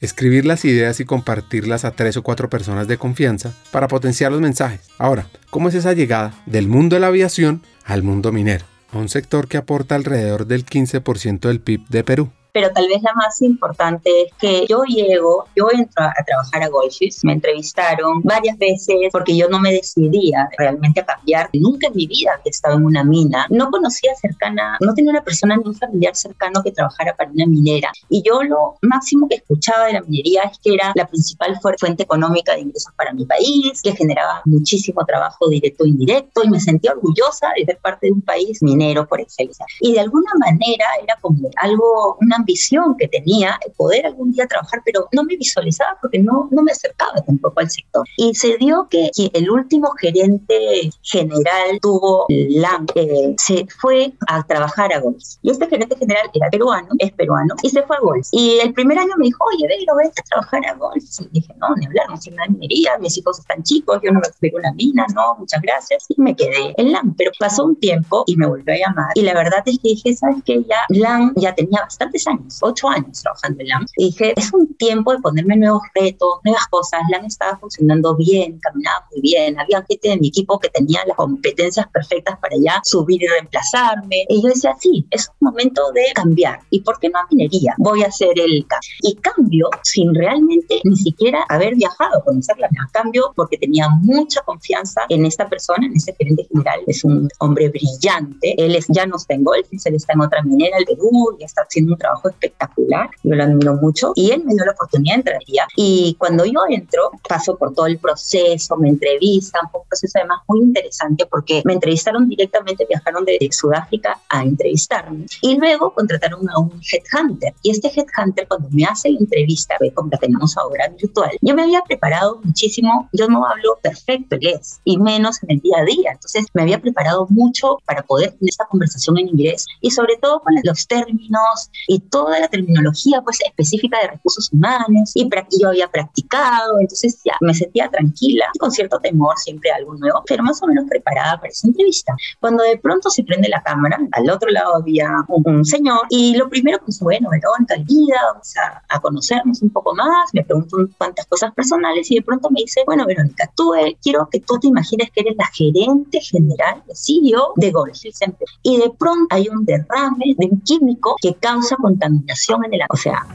Escribir las ideas y compartirlas a tres o cuatro personas de confianza para potenciar los mensajes. Ahora, ¿cómo es esa llegada del mundo de la aviación al mundo minero? A un sector que aporta alrededor del 15% del PIB de Perú pero tal vez la más importante es que yo llego, yo entro a, trabajar a Goldfish, me entrevistaron varias veces porque yo no me decidía realmente a cambiar. Nunca en mi vida había estado en una mina, no conocía cercana, no tenía una persona ni un familiar cercano que trabajara para una minera. Y yo lo máximo que escuchaba de la minería es que era la principal fuente económica de ingresos para mi país, que generaba muchísimo trabajo directo e indirecto y me sentía orgullosa de ser parte de un país minero por excelencia. Y de alguna manera era como algo, una ambición que tenía, poder algún día trabajar, pero no me visualizaba porque no, no me acercaba tampoco al sector. Y se dio que, el último gerente general tuvo la, eh, se fue a trabajar a Gols. Y este gerente general era peruano, es peruano, y se fue a Gols. Y el primer año me dijo, oye, Vero, vete a trabajar a Gols. Y dije, no, ni hablar, no sé nada de minería, mis hijos están chicos, yo no me fui una mina, no, muchas gracias. Y me quedé en LAN. Pero pasó un tiempo y me volvió a llamar. Y la verdad es que dije, ¿sabes qué? Ya LAN ya tenía bastantes ocho años trabajando en LAM. Y dije, es un tiempo de ponerme nuevos retos, nuevas cosas. LAM estaba funcionando bien, caminaba muy bien. Había gente de mi equipo que tenía las competencias perfectas para ya subir y reemplazarme. Y yo decía, sí, es un momento de cambiar. ¿Y por qué no a minería? Voy a hacer el cambio. Y cambio sin realmente ni siquiera haber viajado, conocerla. Cambio porque tenía mucha confianza en esta persona, en este gerente general. Es un hombre brillante. Él es, ya no está en Golfis, él está en otra minera, el Perú, y está haciendo un trabajo espectacular espectacular, yo lo admiro mucho, y él me dio la oportunidad de entrar Y cuando yo entro, paso por todo el proceso, me entrevistan, un proceso además muy interesante porque me entrevistaron directamente, viajaron de Sudáfrica a entrevistarme, y luego contrataron a un headhunter, y este headhunter cuando me hace la entrevista, como la tenemos ahora virtual, yo me había preparado muchísimo, yo no hablo perfecto inglés, y menos en el día a día, entonces me había preparado mucho para poder tener esta conversación en inglés, y sobre todo con los términos y toda la terminología pues específica de recursos humanos y, yo había practicado, entonces ya me sentía tranquila, con cierto temor siempre algo nuevo, pero más o menos preparada para esa entrevista. Cuando de pronto se prende la cámara, al otro lado había un, señor y lo primero pues bueno, Verónica, vida, vamos a, a, conocernos un poco más, me preguntó cuántas cosas personales y de pronto me dice, bueno Verónica, tú eh, quiero que tú te imagines que eres la gerente general, el CEO de Goldfield y de pronto hay un derrame de un químico que causa contaminación en el... O sea...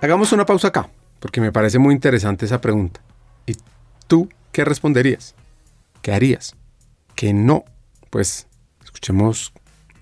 Hagamos una pausa acá, porque me parece muy interesante esa pregunta. ¿Y tú qué responderías? ¿Qué harías? ¿Que no? Pues escuchemos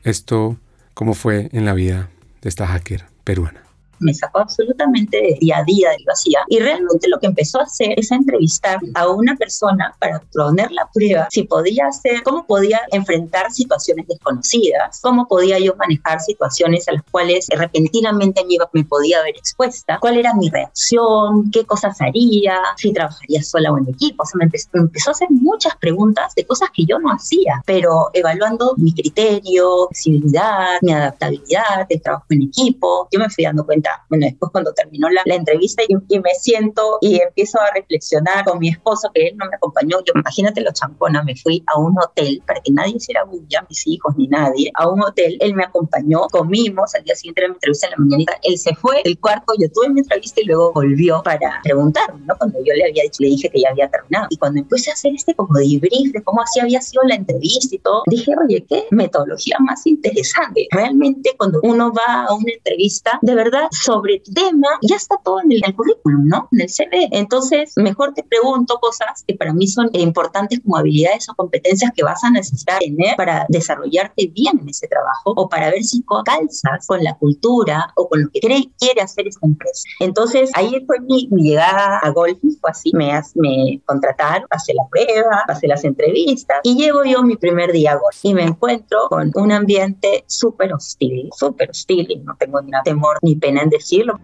esto, cómo fue en la vida de esta hacker peruana. Me sacó absolutamente de día a día de lo hacía. Y realmente lo que empezó a hacer es a entrevistar a una persona para poner la prueba si podía hacer, cómo podía enfrentar situaciones desconocidas, cómo podía yo manejar situaciones a las cuales repentinamente me, me podía ver expuesta, cuál era mi reacción, qué cosas haría, si trabajaría sola o en equipo. O sea, me empezó, me empezó a hacer muchas preguntas de cosas que yo no hacía, pero evaluando mi criterio, flexibilidad, mi adaptabilidad, el trabajo en equipo. Yo me fui dando cuenta, bueno, después cuando terminó la, la entrevista y, y, me siento y empiezo a reflexionar con mi esposo, que él no me acompañó, yo imagínate lo champona, me fui a un hotel para que nadie hiciera bulla, mis hijos ni nadie, a un hotel, él me acompañó, comimos, al día siguiente era mi entrevista en la mañanita, él se fue del cuarto, yo tuve mi entrevista y luego volvió para preguntarme, ¿no? Cuando yo le había dicho, le dije que ya había terminado. Y cuando empecé a hacer este como debrief de cómo así había sido la entrevista y todo, dije, oye, qué metodología más interesante. Realmente cuando uno va a una entrevista, de verdad, sobre tema, ya está todo en el, currículum, ¿no? En el CV. Entonces, mejor te pregunto cosas que para mí son importantes como habilidades o competencias que vas a necesitar tener para desarrollarte bien en ese trabajo o para ver si calzas con la cultura o con lo que cree, quiere hacer esta empresa. Entonces, ahí fue mi, mi llegada a Golfi, fue así, me, me contrataron, pasé la prueba, pasé las entrevistas y llego yo mi primer día a Golfi y me encuentro con un ambiente súper hostil, súper hostil y no tengo ni temor ni pena en decirlo.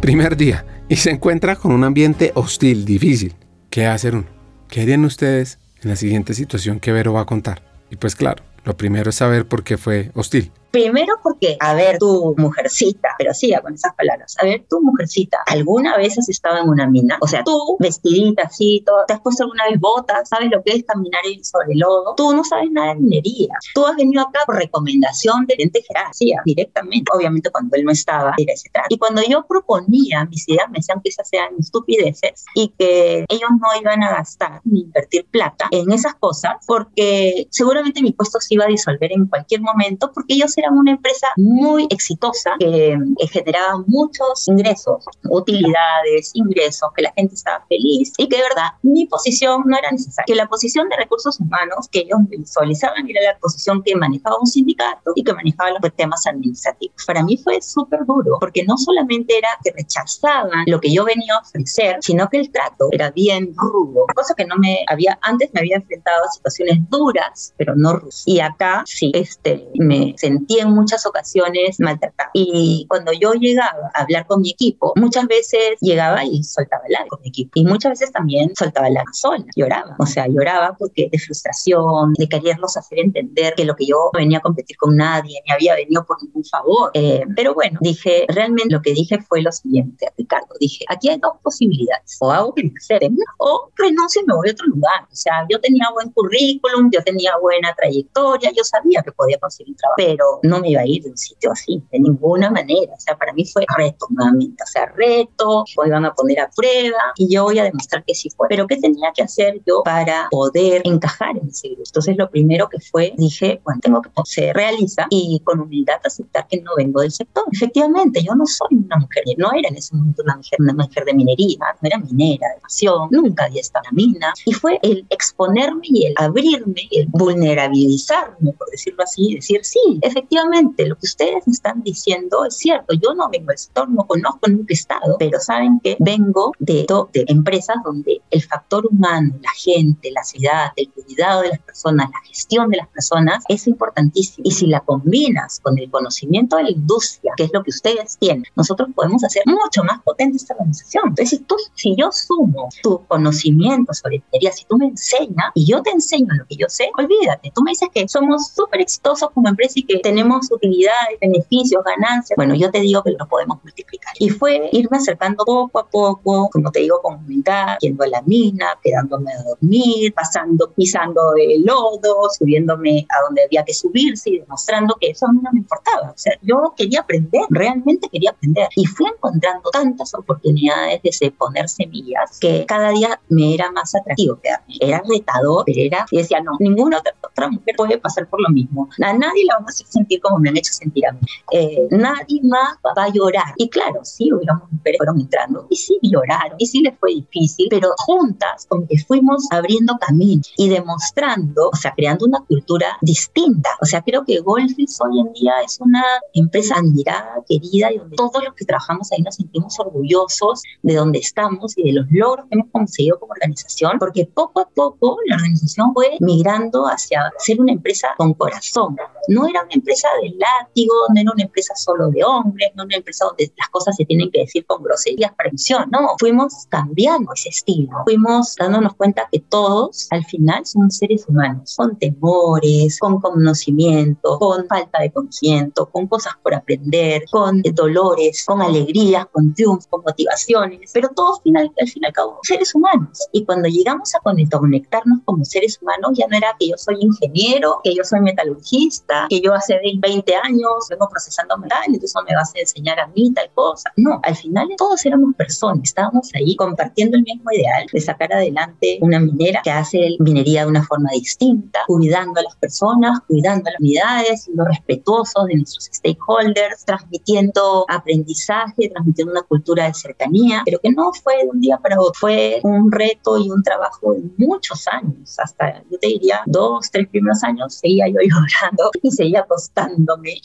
Primer día y se encuentra con un ambiente hostil, difícil. ¿Qué hacer uno? ¿Qué harían ustedes en la siguiente situación que Vero va a contar? Y pues claro, lo primero es saber por qué fue hostil. Primero porque, a ver, tu mujercita, pero siga con esas palabras, a ver, tu mujercita, ¿alguna vez has estado en una mina? O sea, tú, vestidita así, todo, ¿te has puesto alguna vez botas? ¿Sabes lo que es caminar sobre lodo? Tú no sabes nada de minería. Tú has venido acá por recomendación de gente jerarquía, directamente. Obviamente cuando él no estaba, era ese trato. Y cuando yo proponía mis ideas, me decían que esas sean estupideces y que ellos no iban a gastar ni invertir plata en esas cosas porque seguramente mi puesto se iba a disolver en cualquier momento porque ellos eran una empresa muy exitosa que, generaba muchos ingresos, utilidades, ingresos, que la gente estaba feliz y que de verdad mi posición no era necesaria. Que la posición de recursos humanos que ellos visualizaban era la posición que manejaba un sindicato y que manejaba los temas administrativos. Para mí fue súper duro porque no solamente era que rechazaban lo que yo venía a ofrecer, sino que el trato era bien rudo, cosa que no me había, antes me había enfrentado a situaciones duras, pero no rudas. Y acá sí, este, me sentí en muchas ocasiones maltratada. Y cuando yo llegaba a hablar con mi equipo, muchas veces llegaba y soltaba el con mi equipo. Y muchas veces también soltaba el sola, lloraba. O sea, lloraba porque de frustración, de quererlos hacer entender que lo que yo venía a competir con nadie, ni había venido por ningún favor. Eh, pero bueno, dije, realmente lo que dije fue lo siguiente Ricardo. Dije, aquí hay dos posibilidades. O hago que me acepten o renuncio y me voy a otro lugar. O sea, yo tenía buen currículum, yo tenía buena trayectoria, yo sabía que podía conseguir trabajo, pero no me iba a ir de un sitio así, de ninguna manera. O sea, para mí fue reto nuevamente, o sea, reto, me iban a poner a prueba y yo voy a demostrar que sí fue. Pero ¿qué tenía que hacer yo para poder encajar en ese grupo? Entonces, lo primero que fue, dije, bueno, tengo que se realiza y con humildad aceptar que no vengo del sector. Efectivamente, yo no soy una mujer, no era en ese momento una mujer, una mujer de minería, no era minera de pasión, nunca había estado en la mina. Y fue el exponerme y el abrirme y el vulnerabilizarme, por decirlo así, decir, sí, efectivamente, lo que ustedes están diciendo es cierto. Yo no vengo del sector, no conozco nunca estado, pero saben que vengo de, de empresas donde el factor humano, la gente, la ciudad, el cuidado de las personas, la gestión de las personas es importantísimo. Y si la combinas con el conocimiento de la industria, que es lo que ustedes tienen, nosotros podemos hacer mucho más potente esta organización. Entonces, si, tú, si yo sumo tu conocimiento sobre minería, si tú me enseñas y yo te enseño lo que yo sé, olvídate. Tú me dices que somos súper exitosos como empresa y que tenemos utilidades, beneficios, ganancias, bueno, yo te digo que lo podemos multiplicar. Y fue irme acercando poco a poco, como te digo, con humildad, yendo a la mina, quedándome a dormir, pasando, pisando el lodo, subiéndome a donde había que subirse y demostrando que eso a mí no me importaba. O sea, yo quería aprender, realmente quería aprender. Y fui encontrando tantas oportunidades de poner semillas que cada día me era más atractivo quedarme. Era retador, pero era, y decía, no, ninguna otra, otra mujer puede pasar por lo mismo. A nadie la vamos a hacer sentir como me han hecho sentir a mí. Eh, nadie más va a llorar. Y claro, sí, hubiéramos mujeres fueron entrando y sí lloraron y sí les fue difícil, pero juntas como que fuimos abriendo camino y demostrando, o sea, creando una cultura distinta. O sea, creo que Goldfish hoy en día es una empresa admirada, querida y donde todos los que trabajamos ahí nos sentimos orgullosos de donde estamos y de los logros que hemos conseguido como organización, porque poco a poco la organización fue migrando hacia ser una empresa con corazón. No era una empresa de látigo, no era una empresa solo de hombres, no era una empresa donde las cosas se tienen que decir con groserías para emisión. No, fuimos cambiando ese estilo, fuimos dándonos cuenta que todos al final somos seres humanos, con temores, con conocimiento, con falta de conocimiento, con cosas por aprender, con dolores, con alegrías, con triunfos, con motivaciones, pero todos al final, al fin y al cabo seres humanos. Y cuando llegamos a conectarnos como seres humanos, ya no era que yo soy ingeniero, que yo soy metalurgista, que yo hace 20 años vengo procesando metal, entonces no me vas a enseñar a mí tal cosa. No, al final todos éramos personas, estábamos ahí compartiendo el mismo ideal de sacar adelante una minera que hace minería de una forma distinta, cuidando a las personas, cuidando a las unidades, siendo respetuosos de nuestros stakeholders, transmitiendo aprendizaje, transmitiendo una cultura de cercanía, pero que no fue de un día para otro, fue un reto y un trabajo de muchos años, hasta yo te diría dos, tres primeros años, seguía yo llorando y seguía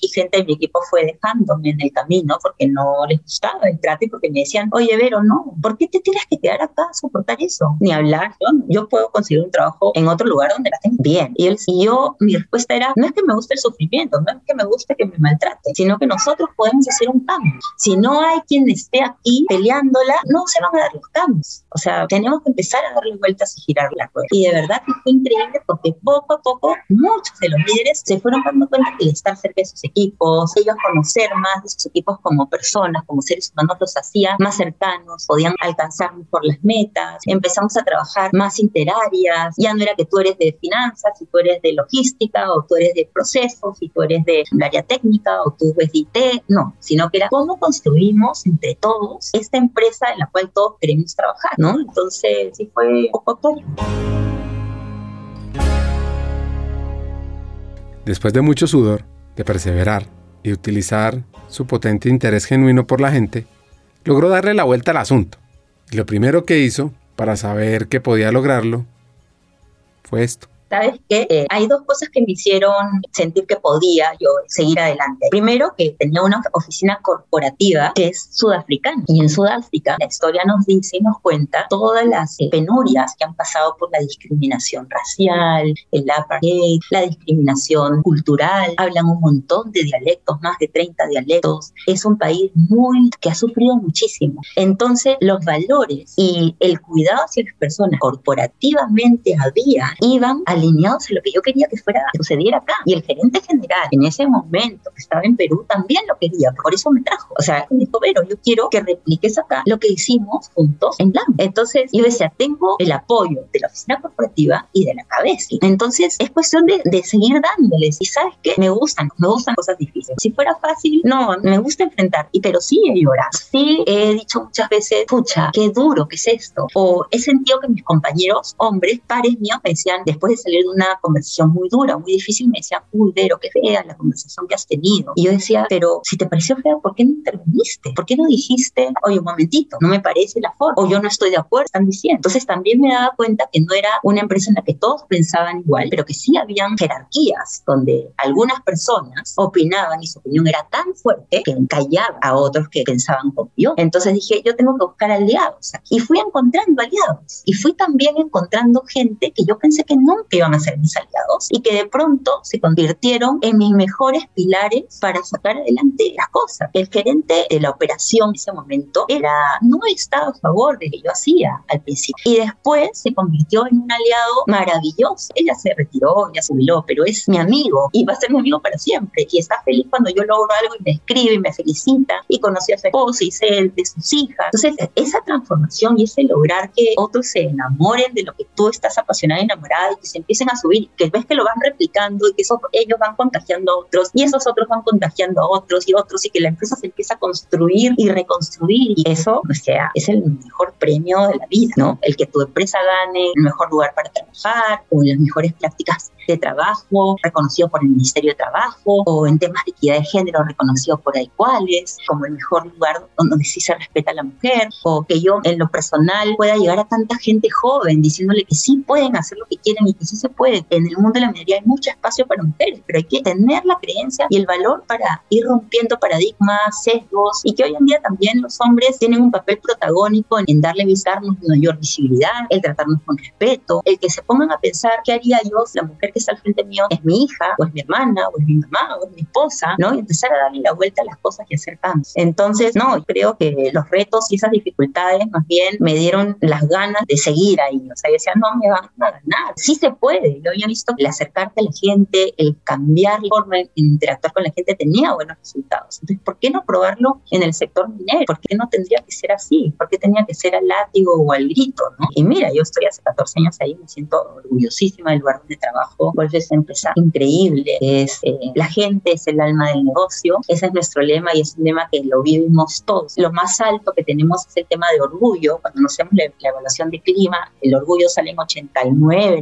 y gente de mi equipo fue dejándome en el camino porque no les gustaba el trato y porque me decían, oye, Vero, no, ¿por qué te tienes que quedar acá a soportar eso? Ni hablar, yo, yo puedo conseguir un trabajo en otro lugar donde la tengo bien. Y, él, y yo, mi respuesta era, no es que me guste el sufrimiento, no es que me guste que me maltrate, sino que nosotros podemos hacer un cambio. Si no hay quien esté aquí peleándola, no se van a dar los cambios. O sea, tenemos que empezar a darle vueltas y girar la rueda. Y de verdad fue increíble porque poco a poco muchos de los líderes se fueron dando cuenta que estar cerca de sus equipos, ellos conocer más de sus equipos como personas, como seres humanos, los hacía más cercanos, podían alcanzar mejor las metas, empezamos a trabajar más interáreas, ya no era que tú eres de finanzas, si tú eres de logística, o tú eres de procesos, si tú eres de área técnica, o tú eres de IT, no, sino que era cómo construimos entre todos esta empresa en la cual todos queremos trabajar, ¿no? Entonces, sí fue a poco. Después de mucho sudor, de perseverar y utilizar su potente interés genuino por la gente, logró darle la vuelta al asunto. Y lo primero que hizo, para saber que podía lograrlo, fue esto sabes que eh, hay dos cosas que me hicieron sentir que podía yo seguir adelante. Primero, que tenía una oficina corporativa que es sudafricana. Y en Sudáfrica la historia nos dice y nos cuenta todas las eh, penurias que han pasado por la discriminación racial, el apartheid, la discriminación cultural. Hablan un montón de dialectos, más de 30 dialectos. Es un país muy que ha sufrido muchísimo. Entonces, los valores y el cuidado hacia las personas corporativamente había, iban a alineados a lo que yo quería que fuera, que sucediera acá. Y el gerente general en ese momento que estaba en Perú también lo quería, por eso me trajo. O sea, me dijo, pero yo quiero que repliques acá lo que hicimos juntos en LAM. Entonces, yo decía, tengo el apoyo de la oficina corporativa y de la cabeza. Entonces, es cuestión de, de seguir dándoles. Y sabes qué? Me gustan, me gustan cosas difíciles. Si fuera fácil, no, me gusta enfrentar. Y pero sí he llorado. Sí he dicho muchas veces, pucha, qué duro, ¿qué es esto? O he sentido que mis compañeros, hombres, pares míos, me decían, después de salir de una conversación muy dura, muy difícil, me decía, uy, Vero, qué fea la conversación que has tenido. Y yo decía, pero si te pareció fea, ¿por qué no interveniste? ¿Por qué no dijiste, oye, un momentito, no me parece la forma, o yo no estoy de acuerdo, están diciendo? Entonces también me daba cuenta que no era una empresa en la que todos pensaban igual, pero que sí habían jerarquías donde algunas personas opinaban y su opinión era tan fuerte que encallaba a otros que pensaban como yo. Entonces dije, yo tengo que buscar aliados. Y fui encontrando aliados. Y fui también encontrando gente que yo pensé que nunca iban a ser mis aliados y que de pronto se convirtieron en mis mejores pilares para sacar adelante las cosas. El gerente de la operación en ese momento era, no estaba a favor de lo que yo hacía al principio y después se convirtió en un aliado maravilloso. Ella se retiró, ya se jubiló, pero es mi amigo y va a ser mi amigo para siempre y está feliz cuando yo logro algo y me escribe y me felicita y conoció a su esposa y sé de sus hijas. Entonces, esa transformación y ese lograr que otros se enamoren de lo que tú estás apasionada y enamorada y que siempre empiecen a subir, que ves que lo van replicando y que eso, ellos van contagiando a otros y esos otros van contagiando a otros y otros y que la empresa se empieza a construir y reconstruir y eso, o sea, es el mejor premio de la vida, ¿no? El que tu empresa gane el mejor lugar para trabajar o las mejores prácticas de trabajo reconocido por el Ministerio de Trabajo o en temas de equidad de género reconocido por iguales, como el mejor lugar donde sí se respeta a la mujer o que yo en lo personal pueda llegar a tanta gente joven diciéndole que sí pueden hacer lo que quieren y que sí se puede. En el mundo de la minería hay mucho espacio para mujeres, pero hay que tener la creencia y el valor para ir rompiendo paradigmas, sesgos y que hoy en día también los hombres tienen un papel protagónico en, darle visitarnos mayor visibilidad, el tratarnos con respeto, el que se pongan a pensar qué haría yo la mujer que está al frente mío es mi hija o es mi hermana o es mi mamá o es mi esposa, ¿no? Y empezar a darle la vuelta a las cosas y hacer cambios. Entonces, no, creo que los retos y esas dificultades más bien me dieron las ganas de seguir ahí. O sea, yo decía, no me van a ganar. Sí se puede. Yo había visto que el acercarte a la gente, el cambiar la forma de interactuar con la gente tenía buenos resultados. Entonces, ¿por qué no probarlo en el sector minero? ¿Por qué no tendría que ser así? ¿Por qué tenía que ser al látigo o al grito? ¿no? Y mira, yo estoy hace 14 años ahí, me siento orgullosísima del lugar donde trabajo. Golf es una empresa increíble, es, eh, la gente es el alma del negocio. Ese es nuestro lema y es un lema que lo vivimos todos. Lo más alto que tenemos es el tema de orgullo. Cuando nos hacemos la, la evaluación de clima, el orgullo sale en 89,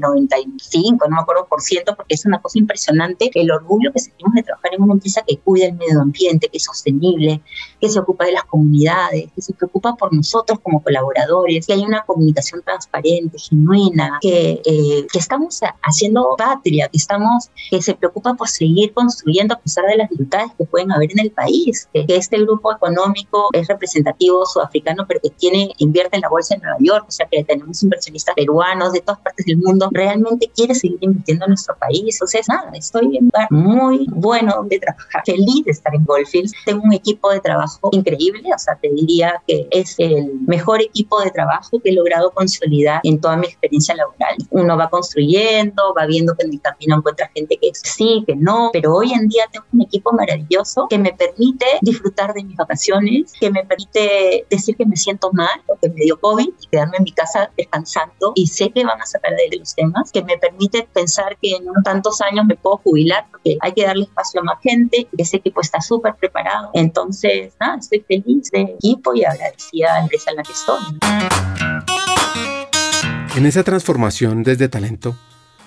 95, no me acuerdo por ciento, porque es una cosa impresionante el orgullo que sentimos de trabajar en una empresa que cuida el medio ambiente, que es sostenible, que se ocupa de las comunidades, que se preocupa por nosotros como colaboradores, que hay una comunicación transparente, genuina, que, eh, que estamos haciendo patria, que estamos, que se preocupa por seguir construyendo a pesar de las dificultades que pueden haber en el país, que, este grupo económico es representativo sudafricano, pero que tiene, invierte en la bolsa de Nueva York, o sea que tenemos inversionistas peruanos de todas partes del mundo, realmente quiere seguir invirtiendo en nuestro país. O sea, nada, estoy en un lugar muy bueno donde trabajar, feliz de estar en Goldfields. Tengo un equipo de trabajo increíble, o sea, te diría que es el mejor equipo de trabajo que he logrado consolidar en toda mi experiencia laboral. Uno va construyendo, va viendo que en el camino encuentra gente que sí, que no, pero hoy en día tengo un equipo maravilloso que me permite disfrutar de mis vacaciones, que me permite decir que me siento mal porque me dio COVID y quedarme en mi casa descansando y sé que van a sacar de los temas, que me permite pensar que en tantos años me puedo jubilar porque hay que darle espacio a más gente, ese equipo está súper preparado. Entonces, nada, estoy feliz de equipo y agradecida a la empresa en la que estoy. En esa transformación desde talento,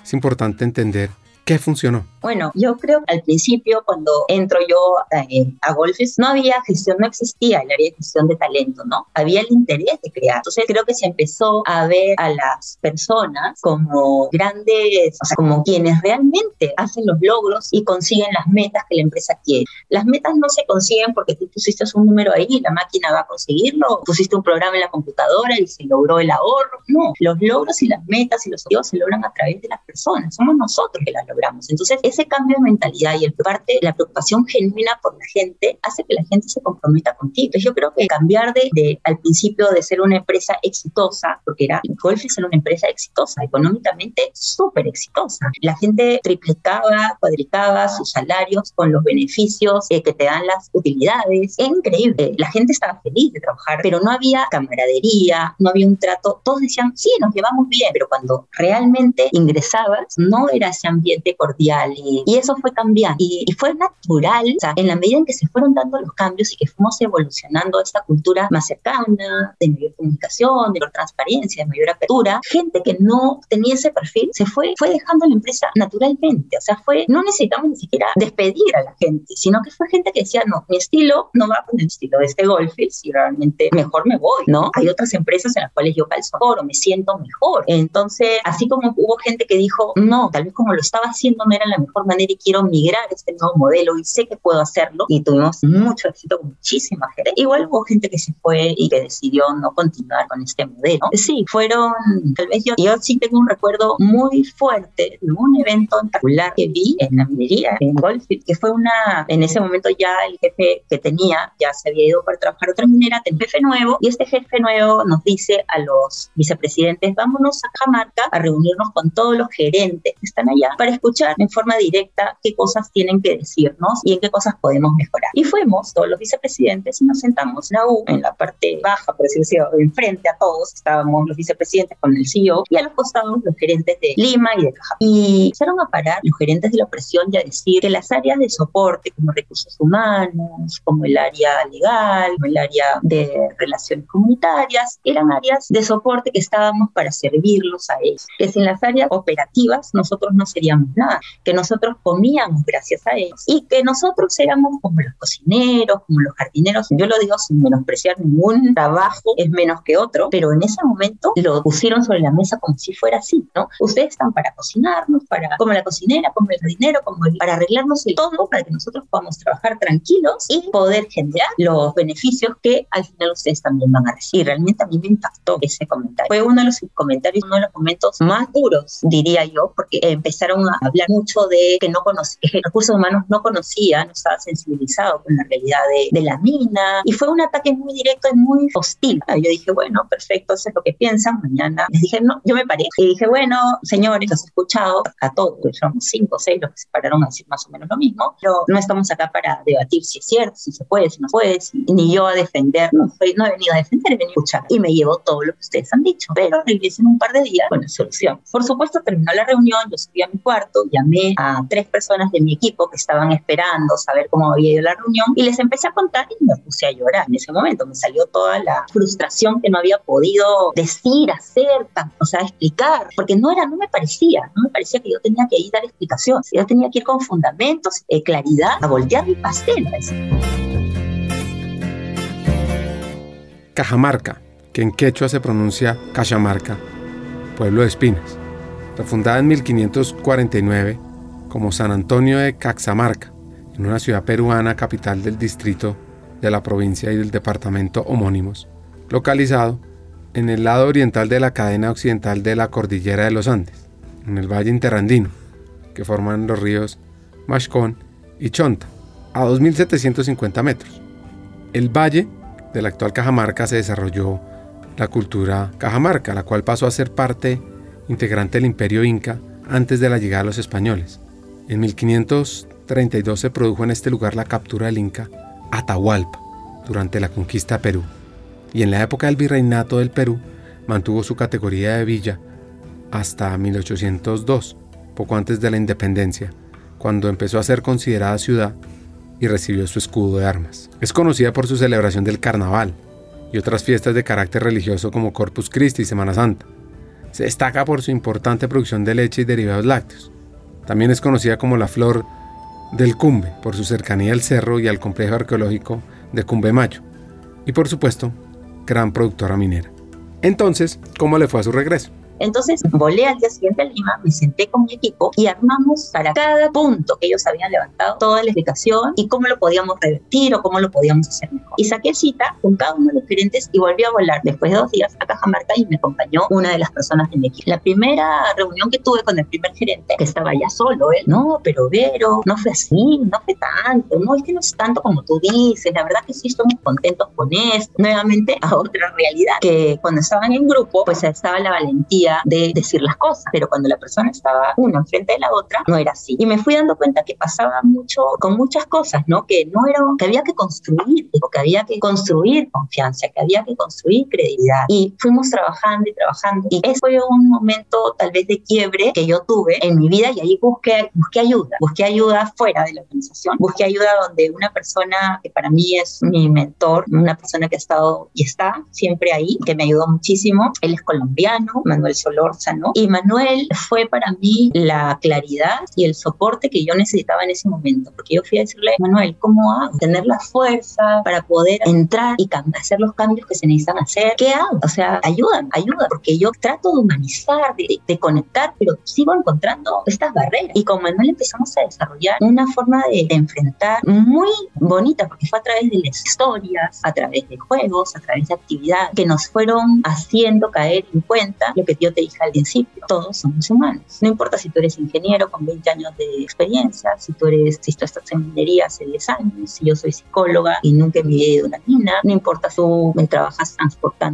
es importante entender ¿Qué funcionó? Bueno, yo creo que al principio, cuando entro yo eh, a Golfes, no había gestión, no existía el área de gestión de talento, ¿no? Había el interés de crear. Entonces creo que se empezó a ver a las personas como grandes, o sea, como quienes realmente hacen los logros y consiguen las metas que la empresa quiere. Las metas no se consiguen porque tú pusiste un número ahí y la máquina va a conseguirlo, pusiste un programa en la computadora y se logró el ahorro. No, los logros y las metas y los objetivos se logran a través de las personas. Somos nosotros que las logramos entonces, ese cambio de mentalidad y el parte, la preocupación genuina por la gente hace que la gente se comprometa contigo. Entonces, yo creo que cambiar de, al principio de ser una empresa exitosa, porque era Golf es una empresa exitosa, económicamente súper exitosa. La gente triplicaba, cuadricaba sus salarios con los beneficios eh, que te dan las utilidades. Es increíble. La gente estaba feliz de trabajar, pero no había camaradería, no había un trato. Todos decían, sí, nos llevamos bien, pero cuando realmente ingresabas, no era ese ambiente cordial y, eso fue cambiando y, fue natural, o sea, en la medida en que se fueron dando los cambios y que fuimos evolucionando esta cultura más cercana, de mayor comunicación, de mayor transparencia, de mayor apertura, gente que no tenía ese perfil se fue, fue dejando la empresa naturalmente, o sea, fue, no necesitamos ni siquiera despedir a la gente, sino que fue gente que decía, no, mi estilo no va con el estilo de este golfe, y realmente mejor me voy, ¿no? Hay otras empresas en las cuales yo calzo mejor o me siento mejor. Entonces, así como hubo gente que dijo, no, tal vez como lo estaba haciendo no era la mejor manera y quiero migrar este nuevo modelo y sé que puedo hacerlo y tuvimos mucho éxito con muchísima gente. Igual hubo gente que se fue y que decidió no continuar con este modelo. Sí, fueron, tal vez yo, yo sí tengo un recuerdo muy fuerte de un evento en particular que vi en la minería, en Goldfield, que fue una, en ese momento ya el jefe que tenía ya se había ido para trabajar otra minera, tenía un jefe nuevo y este jefe nuevo nos dice a los vicepresidentes, vámonos a Camarca a reunirnos con todos los gerentes que están allá para escuchar en forma directa qué cosas tienen que decirnos y en qué cosas podemos mejorar. Y fuimos todos los vicepresidentes y nos sentamos en la U, en la parte baja, por decirlo así, enfrente a todos, estábamos los vicepresidentes con el CEO y a los costados los gerentes de Lima y de Caja. Y empezaron a parar los gerentes de la opresión y a decir que las áreas de soporte como recursos humanos, como el área legal, como el área de relaciones comunitarias, eran áreas de soporte que estábamos para servirlos a ellos. Que sin las áreas operativas nosotros no seríamos nada, que nosotros comíamos gracias a ellos y que nosotros éramos como los cocineros, como los jardineros. Yo lo digo sin menospreciar ningún trabajo, es menos que otro, pero en ese momento lo pusieron sobre la mesa como si fuera así, ¿no? Ustedes están para cocinarnos, para como la cocinera, como el jardinero, como para arreglarnos el todo, para que nosotros podamos trabajar tranquilos y poder generar los beneficios que al final ustedes también van a recibir. Realmente a mí me impactó ese comentario. Fue uno de los comentarios, uno de los momentos más duros, diría yo, porque empezaron a hablar mucho de que no conocía, que recursos humanos no conocía, no estaba sensibilizado con la realidad de, de la mina y fue un ataque muy directo y muy hostil. Yo dije, bueno, perfecto, eso es lo que piensan. Mañana les dije, no, yo me paré y dije, bueno, señores, los he escuchado a todos, pues somos cinco o seis los que se pararon a decir más o menos lo mismo, pero no estamos acá para debatir si es cierto, si se puede, si no puede, ni yo a defender, no, soy, no he venido a defender, he venido a escuchar y me llevo todo lo que ustedes han dicho, pero regresé en un par de días con la solución. Por supuesto, terminó la reunión, yo subí a mi cuarto, llamé a tres personas de mi equipo que estaban esperando saber cómo había ido la reunión y les empecé a contar y me puse a llorar. En ese momento me salió toda la frustración que no había podido decir, hacer, o sea, explicar, porque no era, no me parecía, no me parecía que yo tenía que ir a dar explicaciones, yo tenía que ir con fundamentos, eh, claridad, a voltear mi pastel. Cajamarca, que en quechua se pronuncia Cachamarca, pueblo de espinas, refundada en 1549 como San Antonio de Caxamarca, en una ciudad peruana capital del distrito de la provincia y del departamento homónimos, localizado en el lado oriental de la cadena occidental de la cordillera de los Andes, en el valle interandino, que forman los ríos Mashcón y Chonta, a 2.750 metros. El valle de la actual Cajamarca se desarrolló la cultura cajamarca, la cual pasó a ser parte integrante del imperio inca antes de la llegada de los españoles. En 1532 se produjo en este lugar la captura del inca Atahualpa durante la conquista de Perú, y en la época del virreinato del Perú mantuvo su categoría de villa hasta 1802, poco antes de la independencia, cuando empezó a ser considerada ciudad y recibió su escudo de armas. Es conocida por su celebración del carnaval y otras fiestas de carácter religioso como Corpus Christi y Semana Santa. Se destaca por su importante producción de leche y derivados lácteos. También es conocida como la flor del Cumbe por su cercanía al cerro y al complejo arqueológico de Cumbe Mayo. Y por supuesto, gran productora minera. Entonces, ¿cómo le fue a su regreso? Entonces volé al día siguiente a Lima, me senté con mi equipo y armamos para cada punto que ellos habían levantado toda la explicación y cómo lo podíamos revertir o cómo lo podíamos hacer mejor. Y saqué cita con cada uno de los gerentes y volví a volar después de dos días a Cajamarca y me acompañó una de las personas de mi equipo. La primera reunión que tuve con el primer gerente, que estaba ya solo, él, no, pero Vero, no fue así, no fue tanto, no, es que no es tanto como tú dices, la verdad que sí estamos contentos con esto. Nuevamente a otra realidad, que cuando estaban en grupo, pues estaba la valentía de decir las cosas, pero cuando la persona estaba una enfrente de la otra, no era así. Y me fui dando cuenta que pasaba mucho con muchas cosas, ¿no? Que no era, que había que construir, que había que construir confianza, que había que construir credibilidad. Y fuimos trabajando y trabajando. Y ese fue un momento tal vez de quiebre que yo tuve en mi vida y ahí busqué, busqué ayuda, busqué ayuda fuera de la organización, busqué ayuda donde una persona que para mí es mi mentor, una persona que ha estado y está siempre ahí, que me ayudó muchísimo. Él es colombiano, Manuel Solórzano. Y Manuel fue para mí la claridad y el soporte que yo necesitaba en ese momento, porque yo fui a decirle, Manuel, ¿cómo hago? Tener la fuerza para poder entrar y hacer los cambios que se necesitan hacer. ¿Qué hago? O sea, ayuda, ayuda, porque yo trato de humanizar, de, conectar, pero sigo encontrando estas barreras. Y con Manuel empezamos a desarrollar una forma de, de enfrentar muy bonita, porque fue a través de las historias, a través de juegos, a través de actividades que nos fueron haciendo caer en cuenta lo que yo yo te dije al principio, todos somos humanos. No importa si tú eres ingeniero con 20 años de experiencia, si tú eres, si tú estás en minería hace 10 años, si yo soy psicóloga y nunca he ido a una mina, no importa si tú me trabajas transportando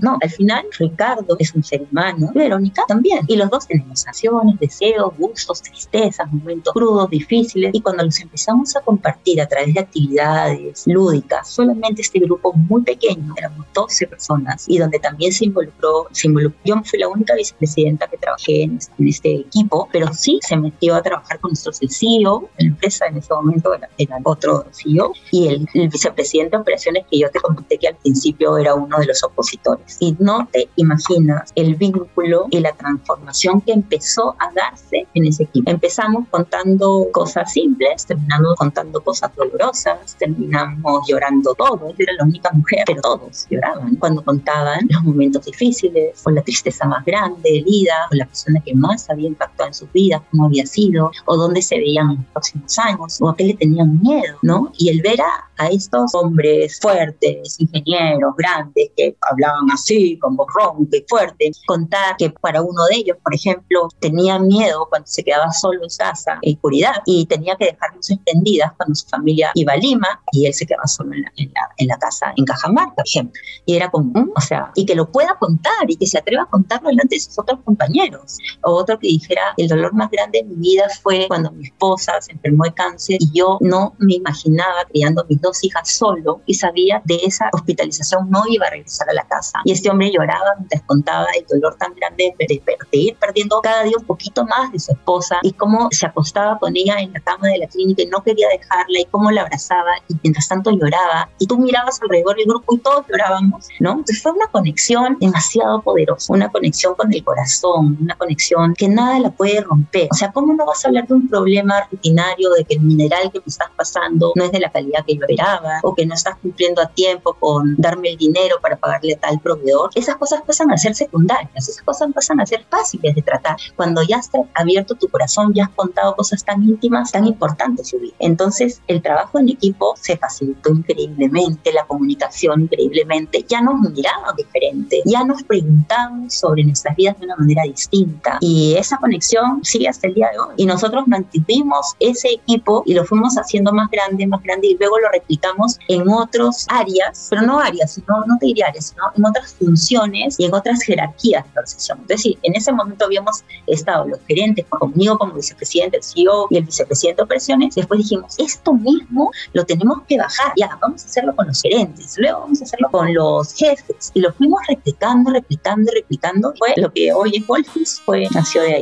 no, al final Ricardo es un ser humano, Verónica también, y los dos tenemos acciones, deseos, gustos, tristezas, momentos crudos, difíciles, y cuando los empezamos a compartir a través de actividades lúdicas, solamente este grupo muy pequeño, éramos 12 personas, y donde también se involucró, se involucró yo fui la única vicepresidenta que trabajé en este, equipo, pero sí se metió a trabajar con nuestro CEO, la empresa en ese momento era, otro CEO, y el, el vicepresidente de operaciones que yo te comenté que al principio era uno de los opositores. Y no te imaginas el vínculo y la transformación que empezó a darse en ese equipo. Empezamos contando cosas simples, terminamos contando cosas dolorosas, terminamos llorando todos. Yo era la única mujer, pero todos lloraban cuando contaban los momentos difíciles, o la tristeza más grande, herida, o la persona que más había impactado en sus vidas, cómo había sido, o dónde se veían en los próximos años, o a qué le tenían miedo, ¿no? Y el ver a, a estos hombres fuertes, ingenieros, grandes, que hablaban así, con voz ronca y fuerte, contar que para uno de ellos, por ejemplo, tenía miedo cuando se quedaba solo en casa, en oscuridad, y tenía que dejar luces encendidas cuando su familia iba a Lima y él se quedaba solo en la, en la, casa en Cajamarca, por ejemplo. Y era como, o sea, y que lo pueda contar y que se atreva a delante de sus otros compañeros. O otro que dijera, el dolor más grande de mi vida fue cuando mi esposa se enfermó de cáncer y yo no me imaginaba criando a mis dos hijas solo y sabía de esa hospitalización no iba a regresar a la casa. Y este hombre lloraba mientras contaba el dolor tan grande de, ir perdiendo cada día un poquito más de su esposa y cómo se acostaba con ella en la cama de la clínica y no quería dejarla y cómo la abrazaba y mientras tanto lloraba y tú mirabas alrededor del grupo y todos llorábamos, ¿no? Entonces fue una conexión demasiado poderosa, una conexión con el corazón, una conexión que nada la puede romper. O sea, ¿cómo no vas a hablar de un problema rutinario de que el mineral que me estás pasando no es de la calidad que yo esperaba o que no estás cumpliendo a tiempo con darme el dinero para pagarle tal proveedor, esas cosas pasan a ser secundarias, esas cosas pasan a ser fáciles de tratar. Cuando ya has abierto tu corazón, ya has contado cosas tan íntimas, tan importantes, su vida. Entonces, el trabajo en equipo se facilitó increíblemente, la comunicación increíblemente, ya nos miramos diferente, ya nos preguntamos sobre nuestras vidas de una manera distinta y esa conexión sigue hasta el día de hoy. Y nosotros mantuvimos ese equipo y lo fuimos haciendo más grande, más grande y luego lo replicamos en otras áreas, pero no áreas, sino, no te diría áreas, sino en otras funciones y en otras jerarquías de la organización. Entonces, sí, en ese momento habíamos estado los gerentes conmigo como vicepresidente, el CEO y el vicepresidente de operaciones. Después dijimos, esto mismo lo tenemos que bajar. Ya, vamos a hacerlo con los gerentes, luego vamos a hacerlo con los jefes. Y lo fuimos replicando, replicando, replicando. Fue lo que hoy es Wolfis, fue, nació de ahí.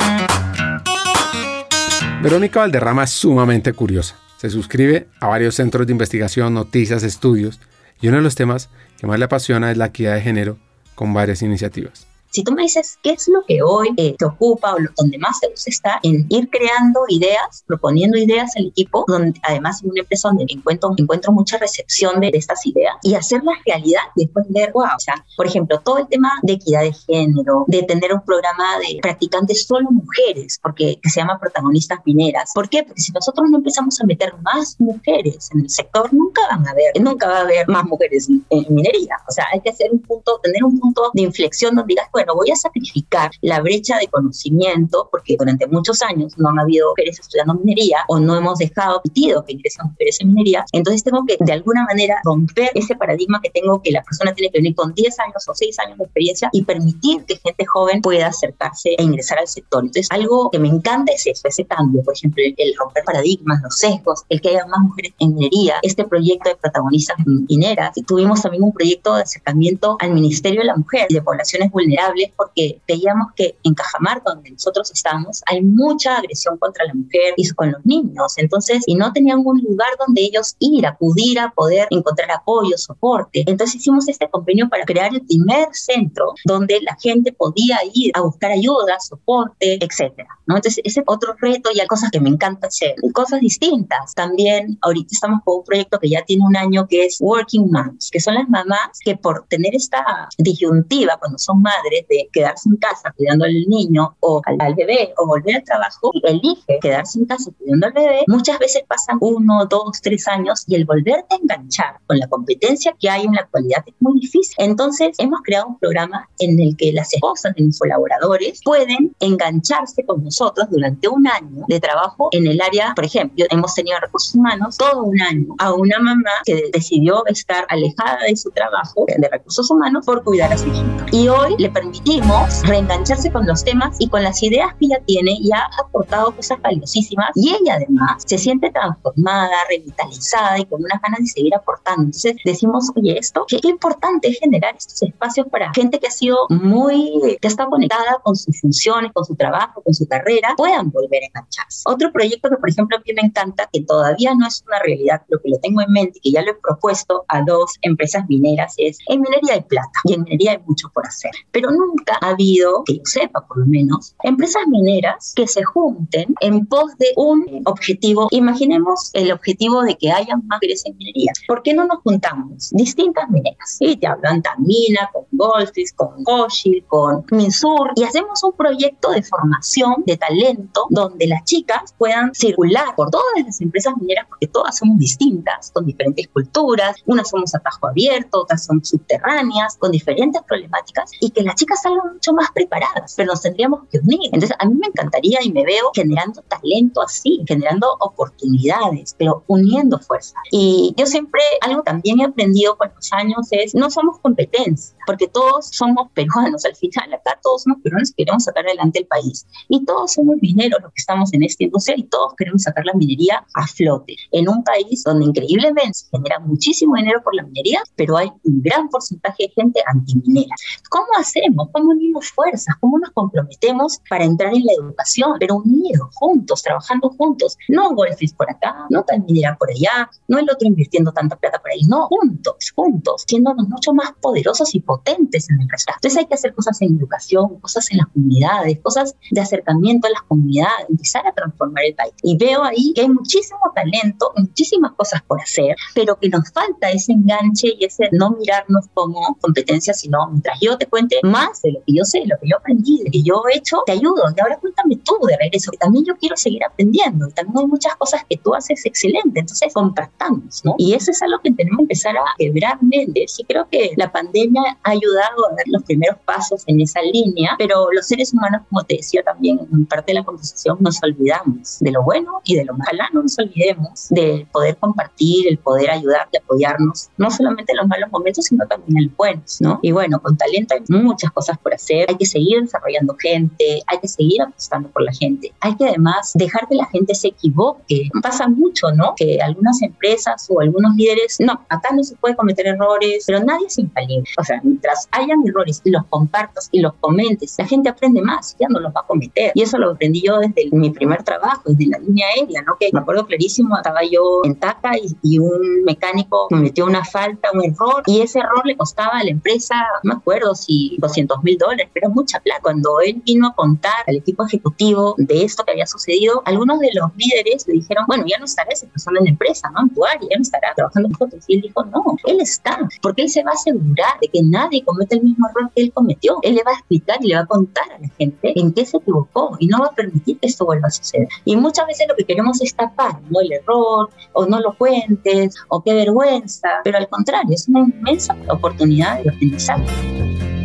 Verónica Valderrama es sumamente curiosa. Se suscribe a varios centros de investigación, noticias, estudios, y uno de los temas que más le apasiona es la equidad de género con varias iniciativas. Si tú me dices qué es lo que hoy eh, te ocupa o donde más te gusta estar, en ir creando ideas, proponiendo ideas al equipo, donde además en una empresa donde encuentro, encuentro mucha recepción de, estas ideas y hacerlas realidad después ver, wow, o sea, por ejemplo, todo el tema de equidad de género, de tener un programa de practicantes solo mujeres, porque que se llama protagonistas mineras. ¿Por qué? Porque si nosotros no empezamos a meter más mujeres en el sector, nunca van a haber, nunca va a haber más mujeres en minería. O sea, hay que hacer un punto, tener un punto de inflexión donde digas, bueno, voy a sacrificar la brecha de conocimiento, porque durante muchos años no han habido mujeres estudiando minería o no hemos dejado pedido que ingresen mujeres en minería, entonces tengo que de alguna manera romper ese paradigma que tengo que la persona tiene que venir con 10 años o 6 años de experiencia y permitir que gente joven pueda acercarse e ingresar al sector. Entonces, algo que me encanta es eso, ese cambio, por ejemplo, el, romper paradigmas, los sesgos, el que haya más mujeres en minería, este proyecto de protagonistas mineras. Tuvimos también un proyecto de acercamiento al Ministerio de la Mujer y de poblaciones vulnerables porque veíamos que en Cajamarca, donde nosotros estamos, hay mucha agresión contra la mujer y con los niños. Entonces, y no tenían un lugar donde ellos ir, acudir a poder encontrar apoyo, soporte. Entonces hicimos este convenio para crear el primer centro donde la gente podía ir a buscar ayuda, soporte, etcétera. ¿no? Entonces, ese otro reto y hay cosas que me encanta hacer, cosas distintas. También ahorita estamos con un proyecto que ya tiene un año que es Working Moms, que son las mamás que por tener esta disyuntiva cuando son madres madre de quedarse en casa cuidando al niño o al, bebé o volver al trabajo y elige quedarse en casa cuidando al bebé, muchas veces pasan uno, dos, tres años y el volverte a enganchar con la competencia que hay en la actualidad es muy difícil. Entonces, hemos creado un programa en el que las esposas de mis colaboradores pueden engancharse con nosotros durante un año de trabajo en el área, por ejemplo, hemos tenido recursos humanos todo un año a una mamá que decidió estar alejada de su trabajo de recursos humanos por cuidar a su hijo. Y hoy le permitimos reengancharse con los temas y con las ideas que ella tiene y ha aportado cosas valiosísimas y ella además se siente transformada, revitalizada y con unas ganas de seguir aportando. Entonces decimos, oye, esto, qué, importante es generar estos espacios para gente que ha sido muy, que está conectada con sus funciones, con su trabajo, con su carrera, puedan volver a engancharse. Otro proyecto que, por ejemplo, a mí me encanta, que todavía no es una realidad, pero que lo tengo en mente que ya lo he propuesto a dos empresas mineras, es en minería de plata y en minería hay mucho por hacer. Pero nunca ha habido, que yo sepa por lo menos, empresas mineras que se junten en pos de un objetivo. Imaginemos el objetivo de que haya más mujeres en minería. ¿Por qué no nos juntamos? Distintas mineras. Y te hablan Tamina, con Goldfish, con Goshil, con Minsur, y hacemos un proyecto de formación de talento donde las chicas puedan circular por todas las empresas mineras, porque todas somos distintas, con diferentes culturas. Unas somos atajo abierto, otras son subterráneas, con diferentes problemáticas, y que las chicas salgan mucho más preparadas, pero nos tendríamos que unir. Entonces, a mí me encantaría y me veo generando talento así, generando oportunidades, pero uniendo fuerzas. Y yo siempre, algo también he aprendido con los años es, no somos competencia, porque todos somos peruanos, al final acá todos somos peruanos queremos sacar adelante el país. Y todos somos mineros los que estamos en esta industria y todos queremos sacar la minería a flote, en un país donde increíblemente se genera muchísimo dinero por la minería, pero hay un gran porcentaje de gente antiminera. ¿Cómo hacemos? ¿Cómo unimos fuerzas? ¿Cómo nos comprometemos para entrar en la educación? Pero unidos, juntos, trabajando juntos. No golfes por acá, no tal minera por allá, no el otro invirtiendo tanta plata por ahí. No, juntos, juntos, siendo mucho más poderosos y potentes en el resto. Entonces hay que hacer cosas en educación, cosas en las comunidades, cosas de acercamiento a las comunidades, empezar a transformar el país. Y veo ahí que hay muchísimo talento, muchísimas cosas por hacer, pero que nos falta ese enganche y ese no mirarnos como competencia, sino mientras yo te cuente más de lo que yo sé, lo que yo aprendí, de que yo he hecho, te ayudo. Y ahora cuéntame tú de regreso, que también yo quiero seguir aprendiendo. Y también hay muchas cosas que tú haces excelente. Entonces, compartamos, ¿no? Y eso es algo que tenemos que empezar a quebrar mentes. Y creo que la pandemia ha ayudado a dar los primeros pasos en esa línea, pero los seres humanos, como te decía también en parte de la conversación, nos olvidamos de lo bueno y de lo malo. No nos olvidemos de poder compartir, el poder ayudar, de apoyarnos, no solamente en los malos momentos, sino también en los buenos, ¿no? Y bueno, con talento hay muchas cosas por hacer, hay que seguir desarrollando gente, hay que seguir apostando por la gente, hay que además dejar que la gente se equivoque. Pasa mucho, ¿no? Que algunas empresas o algunos líderes, no, acá no se puede cometer errores, pero nadie es infalible. O sea, mientras hayan errores y los compartas y los comentes, la gente aprende más, ya no los va a cometer. Y eso lo aprendí yo desde mi primer trabajo, desde la línea aérea, ¿no? Que me acuerdo clarísimo, estaba yo en TACA y, y un mecánico cometió una falta, un error, y ese error le costaba a la empresa, no me acuerdo si 200 mil dólares, pero mucha plata. Cuando él vino a contar al equipo ejecutivo de esto que había sucedido, algunos de los líderes le dijeron, bueno, ya no estará esa persona en la empresa, ¿no? En tu área, ya no estará trabajando con nosotros. Y él dijo, no, él está, porque él se va a asegurar de que nadie cometa el mismo error que él cometió. Él le va a explicar y le va a contar a la gente en qué se equivocó y no va a permitir que esto vuelva a suceder. Y muchas veces lo que queremos es tapar, ¿no? El error, o no lo cuentes, o qué vergüenza, pero al contrario, es una inmensa oportunidad de aprendizaje.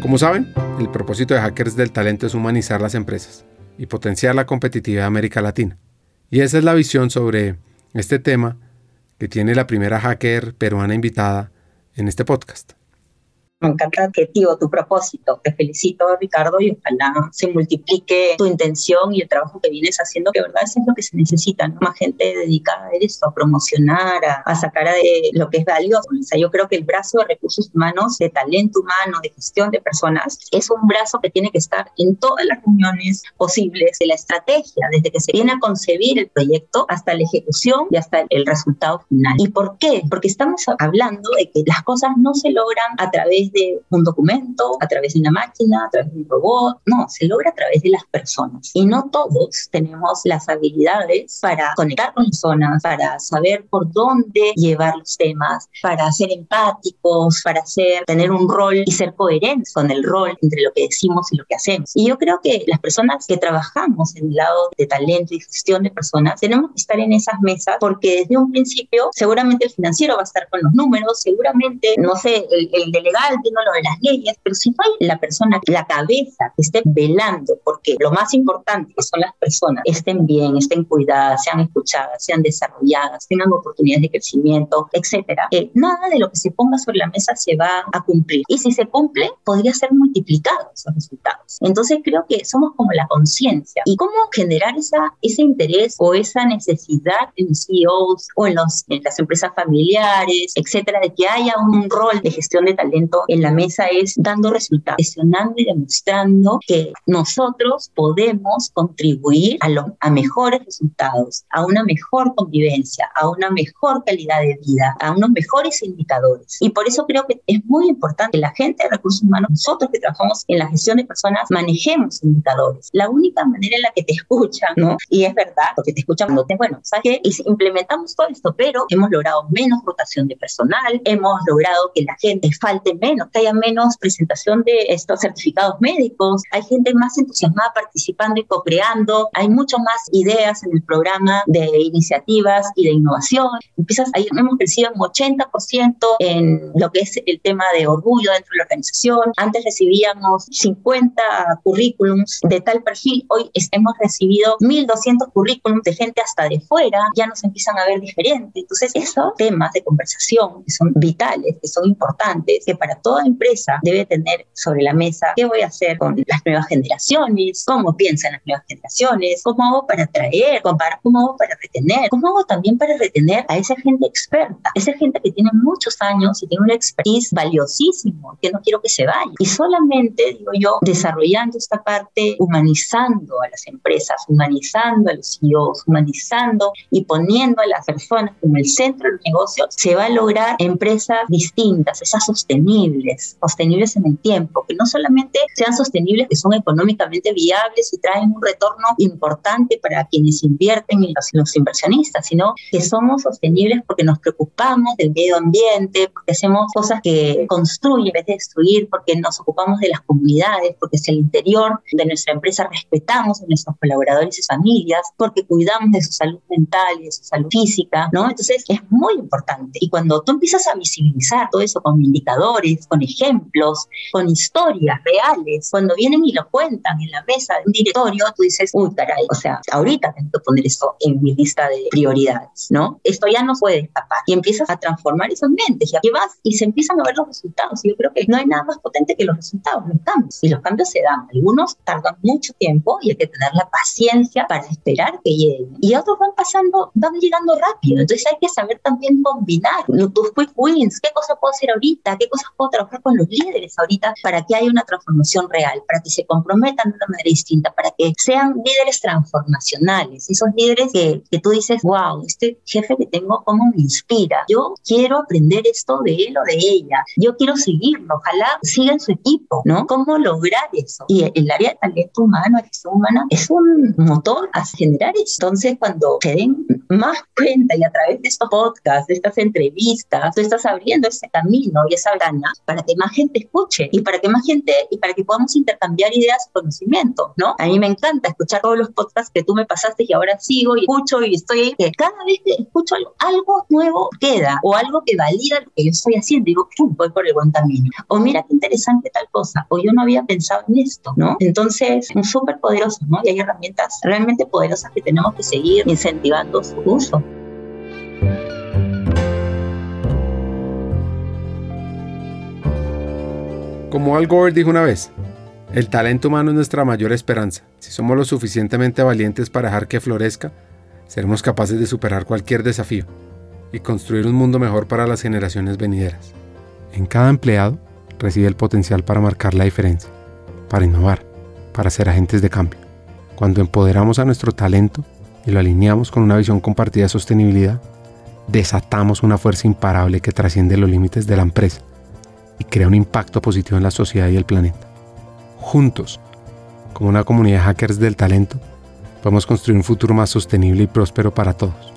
Como saben, el propósito de Hackers del Talento es humanizar las empresas y potenciar la competitividad de América Latina. Y esa es la visión sobre este tema que tiene la primera hacker peruana invitada en este podcast. Me encanta el objetivo, tu propósito. Te felicito, Ricardo, y ojalá se multiplique tu intención y el trabajo que vienes haciendo, que verdad eso es lo que se necesita, ¿no? Más gente dedicada a esto, a promocionar, a, sacar de lo que es valioso. O sea, yo creo que el brazo de recursos humanos, de talento humano, de gestión de personas, es un brazo que tiene que estar en todas las reuniones posibles de la estrategia, desde que se viene a concebir el proyecto hasta la ejecución y hasta el resultado final. ¿Y por qué? Porque estamos hablando de que las cosas no se logran a través través de un documento, a través de una máquina, a través de un robot. No, se logra a través de las personas. Y no todos tenemos las habilidades para conectar con personas, para saber por dónde llevar los temas, para ser empáticos, para ser, tener un rol y ser coherentes con el rol entre lo que decimos y lo que hacemos. Y yo creo que las personas que trabajamos en el lado de talento y gestión de personas, tenemos que estar en esas mesas porque desde un principio seguramente el financiero va a estar con los números, seguramente, no sé, el, el de legal viendo lo de las leyes, pero si no hay la persona, la cabeza que esté velando, porque lo más importante que son las personas, estén bien, estén cuidadas, sean escuchadas, sean desarrolladas, tengan oportunidades de crecimiento, etcétera, eh, nada de lo que se ponga sobre la mesa se va a cumplir. Y si se cumple, podría ser multiplicado esos resultados. Entonces creo que somos como la conciencia. ¿Y cómo generar esa, ese interés o esa necesidad en los CEOs o en, los, en las empresas familiares, etcétera, de que haya un rol de gestión de talento en la mesa es dando resultados, gestionando y demostrando que nosotros podemos contribuir a, los, a mejores resultados, a una mejor convivencia, a una mejor calidad de vida, a unos mejores indicadores. Y por eso creo que es muy importante que la gente de recursos humanos, nosotros que trabajamos en la gestión de personas, manejemos indicadores. La única manera en la que te escuchan, ¿no? Y es verdad, porque te escuchan cuando te, bueno, ¿sabes qué? Y implementamos todo esto, pero hemos logrado menos rotación de personal, hemos logrado que la gente falte menos, que haya menos presentación de estos certificados médicos, hay gente más entusiasmada participando y co-creando, hay mucho más ideas en el programa de iniciativas y de innovación. Empiezas, ahí hemos crecido un 80% en lo que es el tema de orgullo dentro de la organización. Antes recibíamos 50 currículums de tal perfil, hoy hemos recibido 1.200 currículums de gente hasta de fuera, ya nos empiezan a ver diferente. Entonces, esos temas de conversación que son vitales, que son importantes, que para toda empresa debe tener sobre la mesa qué voy a hacer con las nuevas generaciones, cómo piensan las nuevas generaciones, cómo hago para atraer, cómo hago para retener, cómo hago también para retener a esa gente experta, esa gente que tiene muchos años y tiene una expertise valiosísimo, que no quiero que se vaya. Y solamente, digo yo, desarrollando esta parte, humanizando a las empresas, humanizando a los CEOs, humanizando y poniendo a las personas como el centro del negocio, se va a lograr empresas distintas, esas sostenibles, sostenibles en el tiempo, que no solamente sean sostenibles, que son económicamente viables y traen un retorno importante para quienes invierten y los, los inversionistas, sino que somos sostenibles porque nos preocupamos del medio ambiente, porque hacemos cosas que construyen en vez de destruir, porque nos ocupamos de las comunidades, porque es el interior de nuestra empresa respetamos a nuestros colaboradores y familias, porque cuidamos de su salud mental y de su salud física, ¿no? Entonces es muy importante. Y cuando tú empiezas a visibilizar todo eso con indicadores, con ejemplos, con historias reales, cuando vienen y lo cuentan en la mesa de un directorio, tú dices, uy, caray, o sea, ahorita tengo que poner esto en mi lista de prioridades, ¿no? Esto ya no puede escapar. Y empiezas a transformar esas mentes, y aquí vas y se empiezan a ver los resultados. Y yo creo que no hay nada más potente que los resultados, los cambios. Y los cambios se dan. Algunos tardan mucho tiempo y hay que tener la paciencia para esperar que lleguen. Y otros van pasando, van llegando rápido. Entonces hay que saber también combinar tus quick wins. ¿Qué cosas puedo hacer ahorita? ¿Qué cosas puedo trabajar con los líderes ahorita para que haya una transformación real? Para que se comprometan de una manera distinta, para que sean líderes transformacionales. Esos líderes que, que tú dices, wow, este jefe que tengo, ¿cómo me inspira? Yo quiero aprender esto de él o de ella. Yo quiero seguirlo. Ojalá siga en su equipo, ¿no? ¿Cómo lograr eso? Y el área de talento humano, gestión humana, es un motor a generar eso. Entonces, cuando se den más cuenta y a través de estos podcasts, de estas entrevistas, tú estás abriendo ese camino y esa gana para que más gente escuche y para que más gente y para que podamos intercambiar ideas y conocimiento, ¿no? A mí me encanta escuchar todos los podcasts que tú me pasaste y ahora sigo y escucho y estoy ahí, que cada vez que escucho algo, algo nuevo queda o algo que valida lo que yo estoy haciendo, digo, ¡pum! voy por el buen camino. O mira qué interesante tal cosa, o yo no había pensado en esto, ¿no? Entonces, es súper poderoso, ¿no? Y hay herramientas realmente poderosas que tenemos que seguir incentivando su uso. Como Al Gore dijo una vez, el talento humano es nuestra mayor esperanza. Si somos lo suficientemente valientes para dejar que florezca, seremos capaces de superar cualquier desafío y construir un mundo mejor para las generaciones venideras. En cada empleado reside el potencial para marcar la diferencia, para innovar, para ser agentes de cambio. Cuando empoderamos a nuestro talento y lo alineamos con una visión compartida de sostenibilidad, desatamos una fuerza imparable que trasciende los límites de la empresa y crea un impacto positivo en la sociedad y el planeta. Juntos, como una comunidad de hackers del talento, podemos construir un futuro más sostenible y próspero para todos.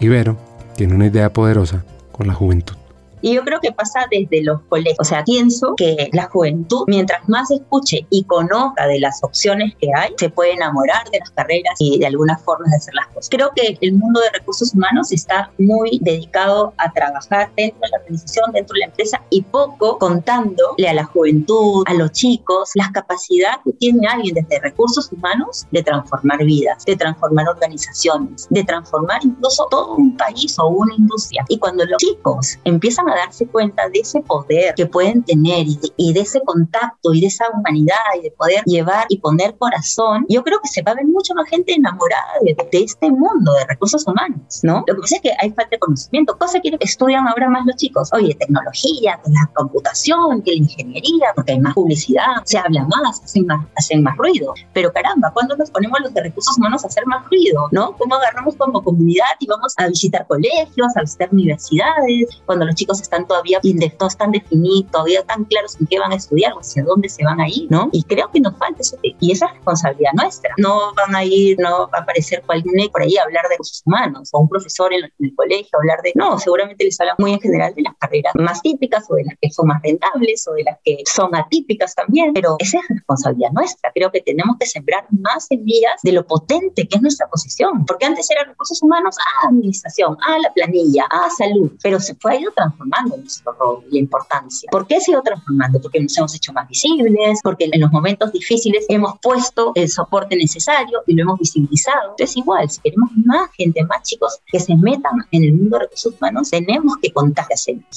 Ibero tiene una idea poderosa con la juventud. Y yo creo que pasa desde los colegios. O sea, pienso que la juventud, mientras más escuche y conozca de las opciones que hay, se puede enamorar de las carreras y de algunas formas de hacer las cosas. Creo que el mundo de recursos humanos está muy dedicado a trabajar dentro de la organización, dentro de la empresa y poco contándole a la juventud, a los chicos, las capacidades que tiene alguien desde recursos humanos de transformar vidas, de transformar organizaciones, de transformar incluso todo un país o una industria. Y cuando los chicos empiezan a darse cuenta de ese poder que pueden tener y de, ese contacto y de esa humanidad y de poder llevar y poner corazón, yo creo que se va a ver mucho más gente enamorada de, este mundo de recursos humanos, ¿no? Lo que pasa es que hay falta de conocimiento, cosa que estudian ahora más los chicos. Oye, tecnología, que la computación, que la ingeniería, porque hay más publicidad, se habla más, hacen más, hacen más ruido. Pero caramba, ¿cuándo nos ponemos los de recursos humanos a hacer más ruido, no? ¿Cómo agarramos como comunidad y vamos a visitar colegios, a visitar universidades, cuando los chicos están todavía no están definidos, todavía tan claros en qué van a estudiar o hacia dónde se van a ir, ¿no? Y creo que nos falta eso, y esa es responsabilidad nuestra. No van a ir, no va a aparecer cualquier por ahí a hablar de recursos humanos o un profesor en, el colegio hablar de, no, seguramente les habla muy en general de las carreras más típicas o de las que son más rentables o de las que son atípicas también, pero esa es responsabilidad nuestra. Creo que tenemos que sembrar más semillas de lo potente que es nuestra posición, porque antes era recursos humanos, ah, administración, ah, la planilla, ah, salud, pero se fue ido transformando transformando nuestro rol y la importancia. ¿Por qué se ha ido transformando? Porque nos hemos hecho más visibles, porque en los momentos difíciles hemos puesto el soporte necesario y lo hemos visibilizado. Entonces, igual, si queremos más gente, más chicos que se metan en el mundo de recursos humanos, tenemos que contar.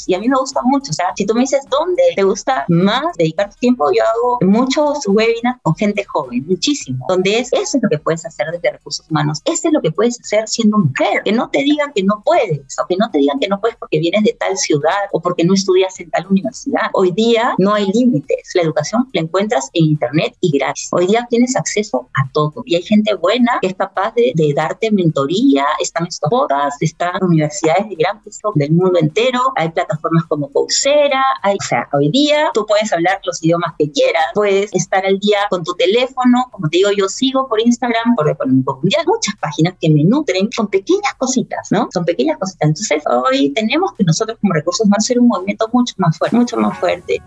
Y a mí me gusta mucho, o sea, si tú me dices dónde te gusta más dedicar tu tiempo, yo hago muchos webinars con gente joven, muchísimo, donde es, eso es lo que puedes hacer desde recursos humanos, eso es lo que puedes hacer siendo mujer, que no te digan que no puedes, o que no te digan que no puedes porque vienes de tal ciudad o porque no estudias en tal universidad. Hoy día no hay límites. La educación la encuentras en Internet y gratis. Hoy día tienes acceso a todo y hay gente buena que es capaz de, darte mentoría. Están estos podcasts, están universidades de gran peso del mundo entero. Hay plataformas como Coursera. Hay, o sea, hoy día tú puedes hablar los idiomas que quieras. Puedes estar al día con tu teléfono. Como te digo, yo sigo por Instagram, por Económico Mundial, muchas páginas que me nutren con pequeñas cositas, ¿no? Son pequeñas cositas. Entonces, hoy tenemos que nosotros como recursos va a ser un movimiento mucho más fuerte, mucho más fuerte.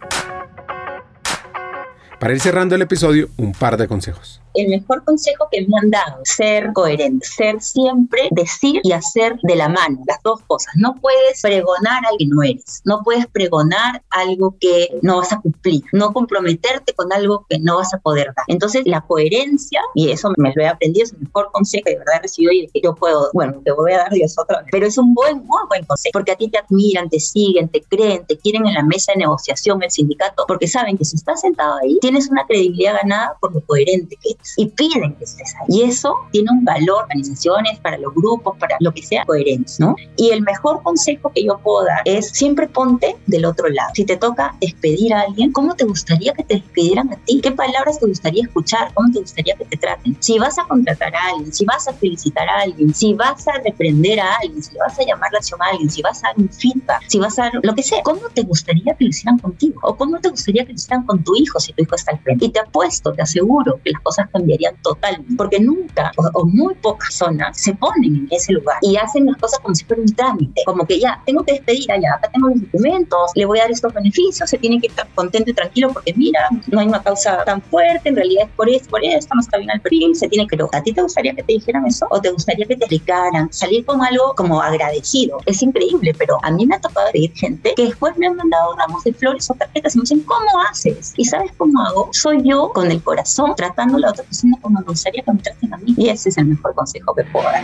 Para ir cerrando el episodio, un par de consejos el mejor consejo que me han dado, ser coherente, ser siempre, decir y hacer de la mano, las dos cosas. No puedes pregonar algo que no eres, no puedes pregonar algo que no vas a cumplir, no comprometerte con algo que no vas a poder dar. Entonces, la coherencia, y eso me lo he aprendido, es el mejor consejo que de verdad he recibido y que yo puedo, bueno, te voy a dar Dios otra vez, pero es un buen, muy buen consejo, porque a ti te admiran, te siguen, te creen, te quieren en la mesa de negociación, el sindicato, porque saben que si estás sentado ahí, tienes una credibilidad ganada por lo coherente que eres y piden que estés ahí. Y eso tiene un valor para organizaciones, para los grupos, para lo que sea coherente, ¿no? Y el mejor consejo que yo puedo dar es siempre ponte del otro lado. Si te toca despedir a alguien, ¿cómo te gustaría que te despidieran a ti? ¿Qué palabras te gustaría escuchar? ¿Cómo te gustaría que te traten? Si vas a contratar a alguien, si vas a felicitar a alguien, si vas a reprender a alguien, si vas a llamar la atención a alguien, si vas a dar un feedback, si vas a lo que sea, ¿cómo te gustaría que lo hicieran contigo? ¿O cómo te gustaría que lo hicieran con tu hijo si tu hijo está al frente? Y te apuesto, te aseguro que las cosas cambiarían totalmente, porque nunca o, muy pocas zonas se ponen en ese lugar y hacen las cosas como si fuera un trámite, como que ya, tengo que despedir allá, acá tengo los documentos, le voy a dar estos beneficios, se tiene que estar contento y tranquilo porque mira, no hay una causa tan fuerte, en realidad es por esto, por esto, no está bien al perfil, se tiene que... ¿A ti te gustaría que te dijeran eso? ¿O te gustaría que te explicaran? Salir con algo como agradecido. Es increíble, pero a mí me ha tocado pedir gente que después me han mandado ramos de flores o tarjetas y me dicen, ¿cómo haces? ¿Y sabes cómo Soy yo con el corazón tratando a la otra persona como me gustaría que me traten a mí. Y ese es el mejor consejo que puedo dar.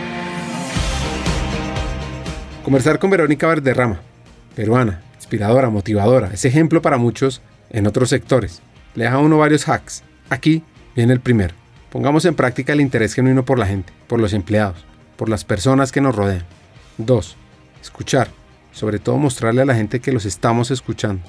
Conversar con Verónica Verderrama, peruana, inspiradora, motivadora, es ejemplo para muchos en otros sectores. Le deja a uno varios hacks. Aquí viene el primero. Pongamos en práctica el interés genuino por la gente, por los empleados, por las personas que nos rodean. 2. Escuchar. Sobre todo mostrarle a la gente que los estamos escuchando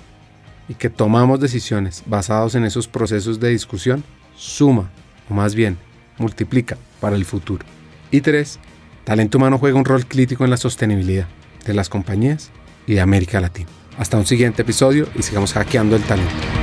y que tomamos decisiones basados en esos procesos de discusión suma, o más bien multiplica para el futuro. Y 3. Talento humano juega un rol crítico en la sostenibilidad de las compañías y de América Latina. Hasta un siguiente episodio y sigamos hackeando el talento.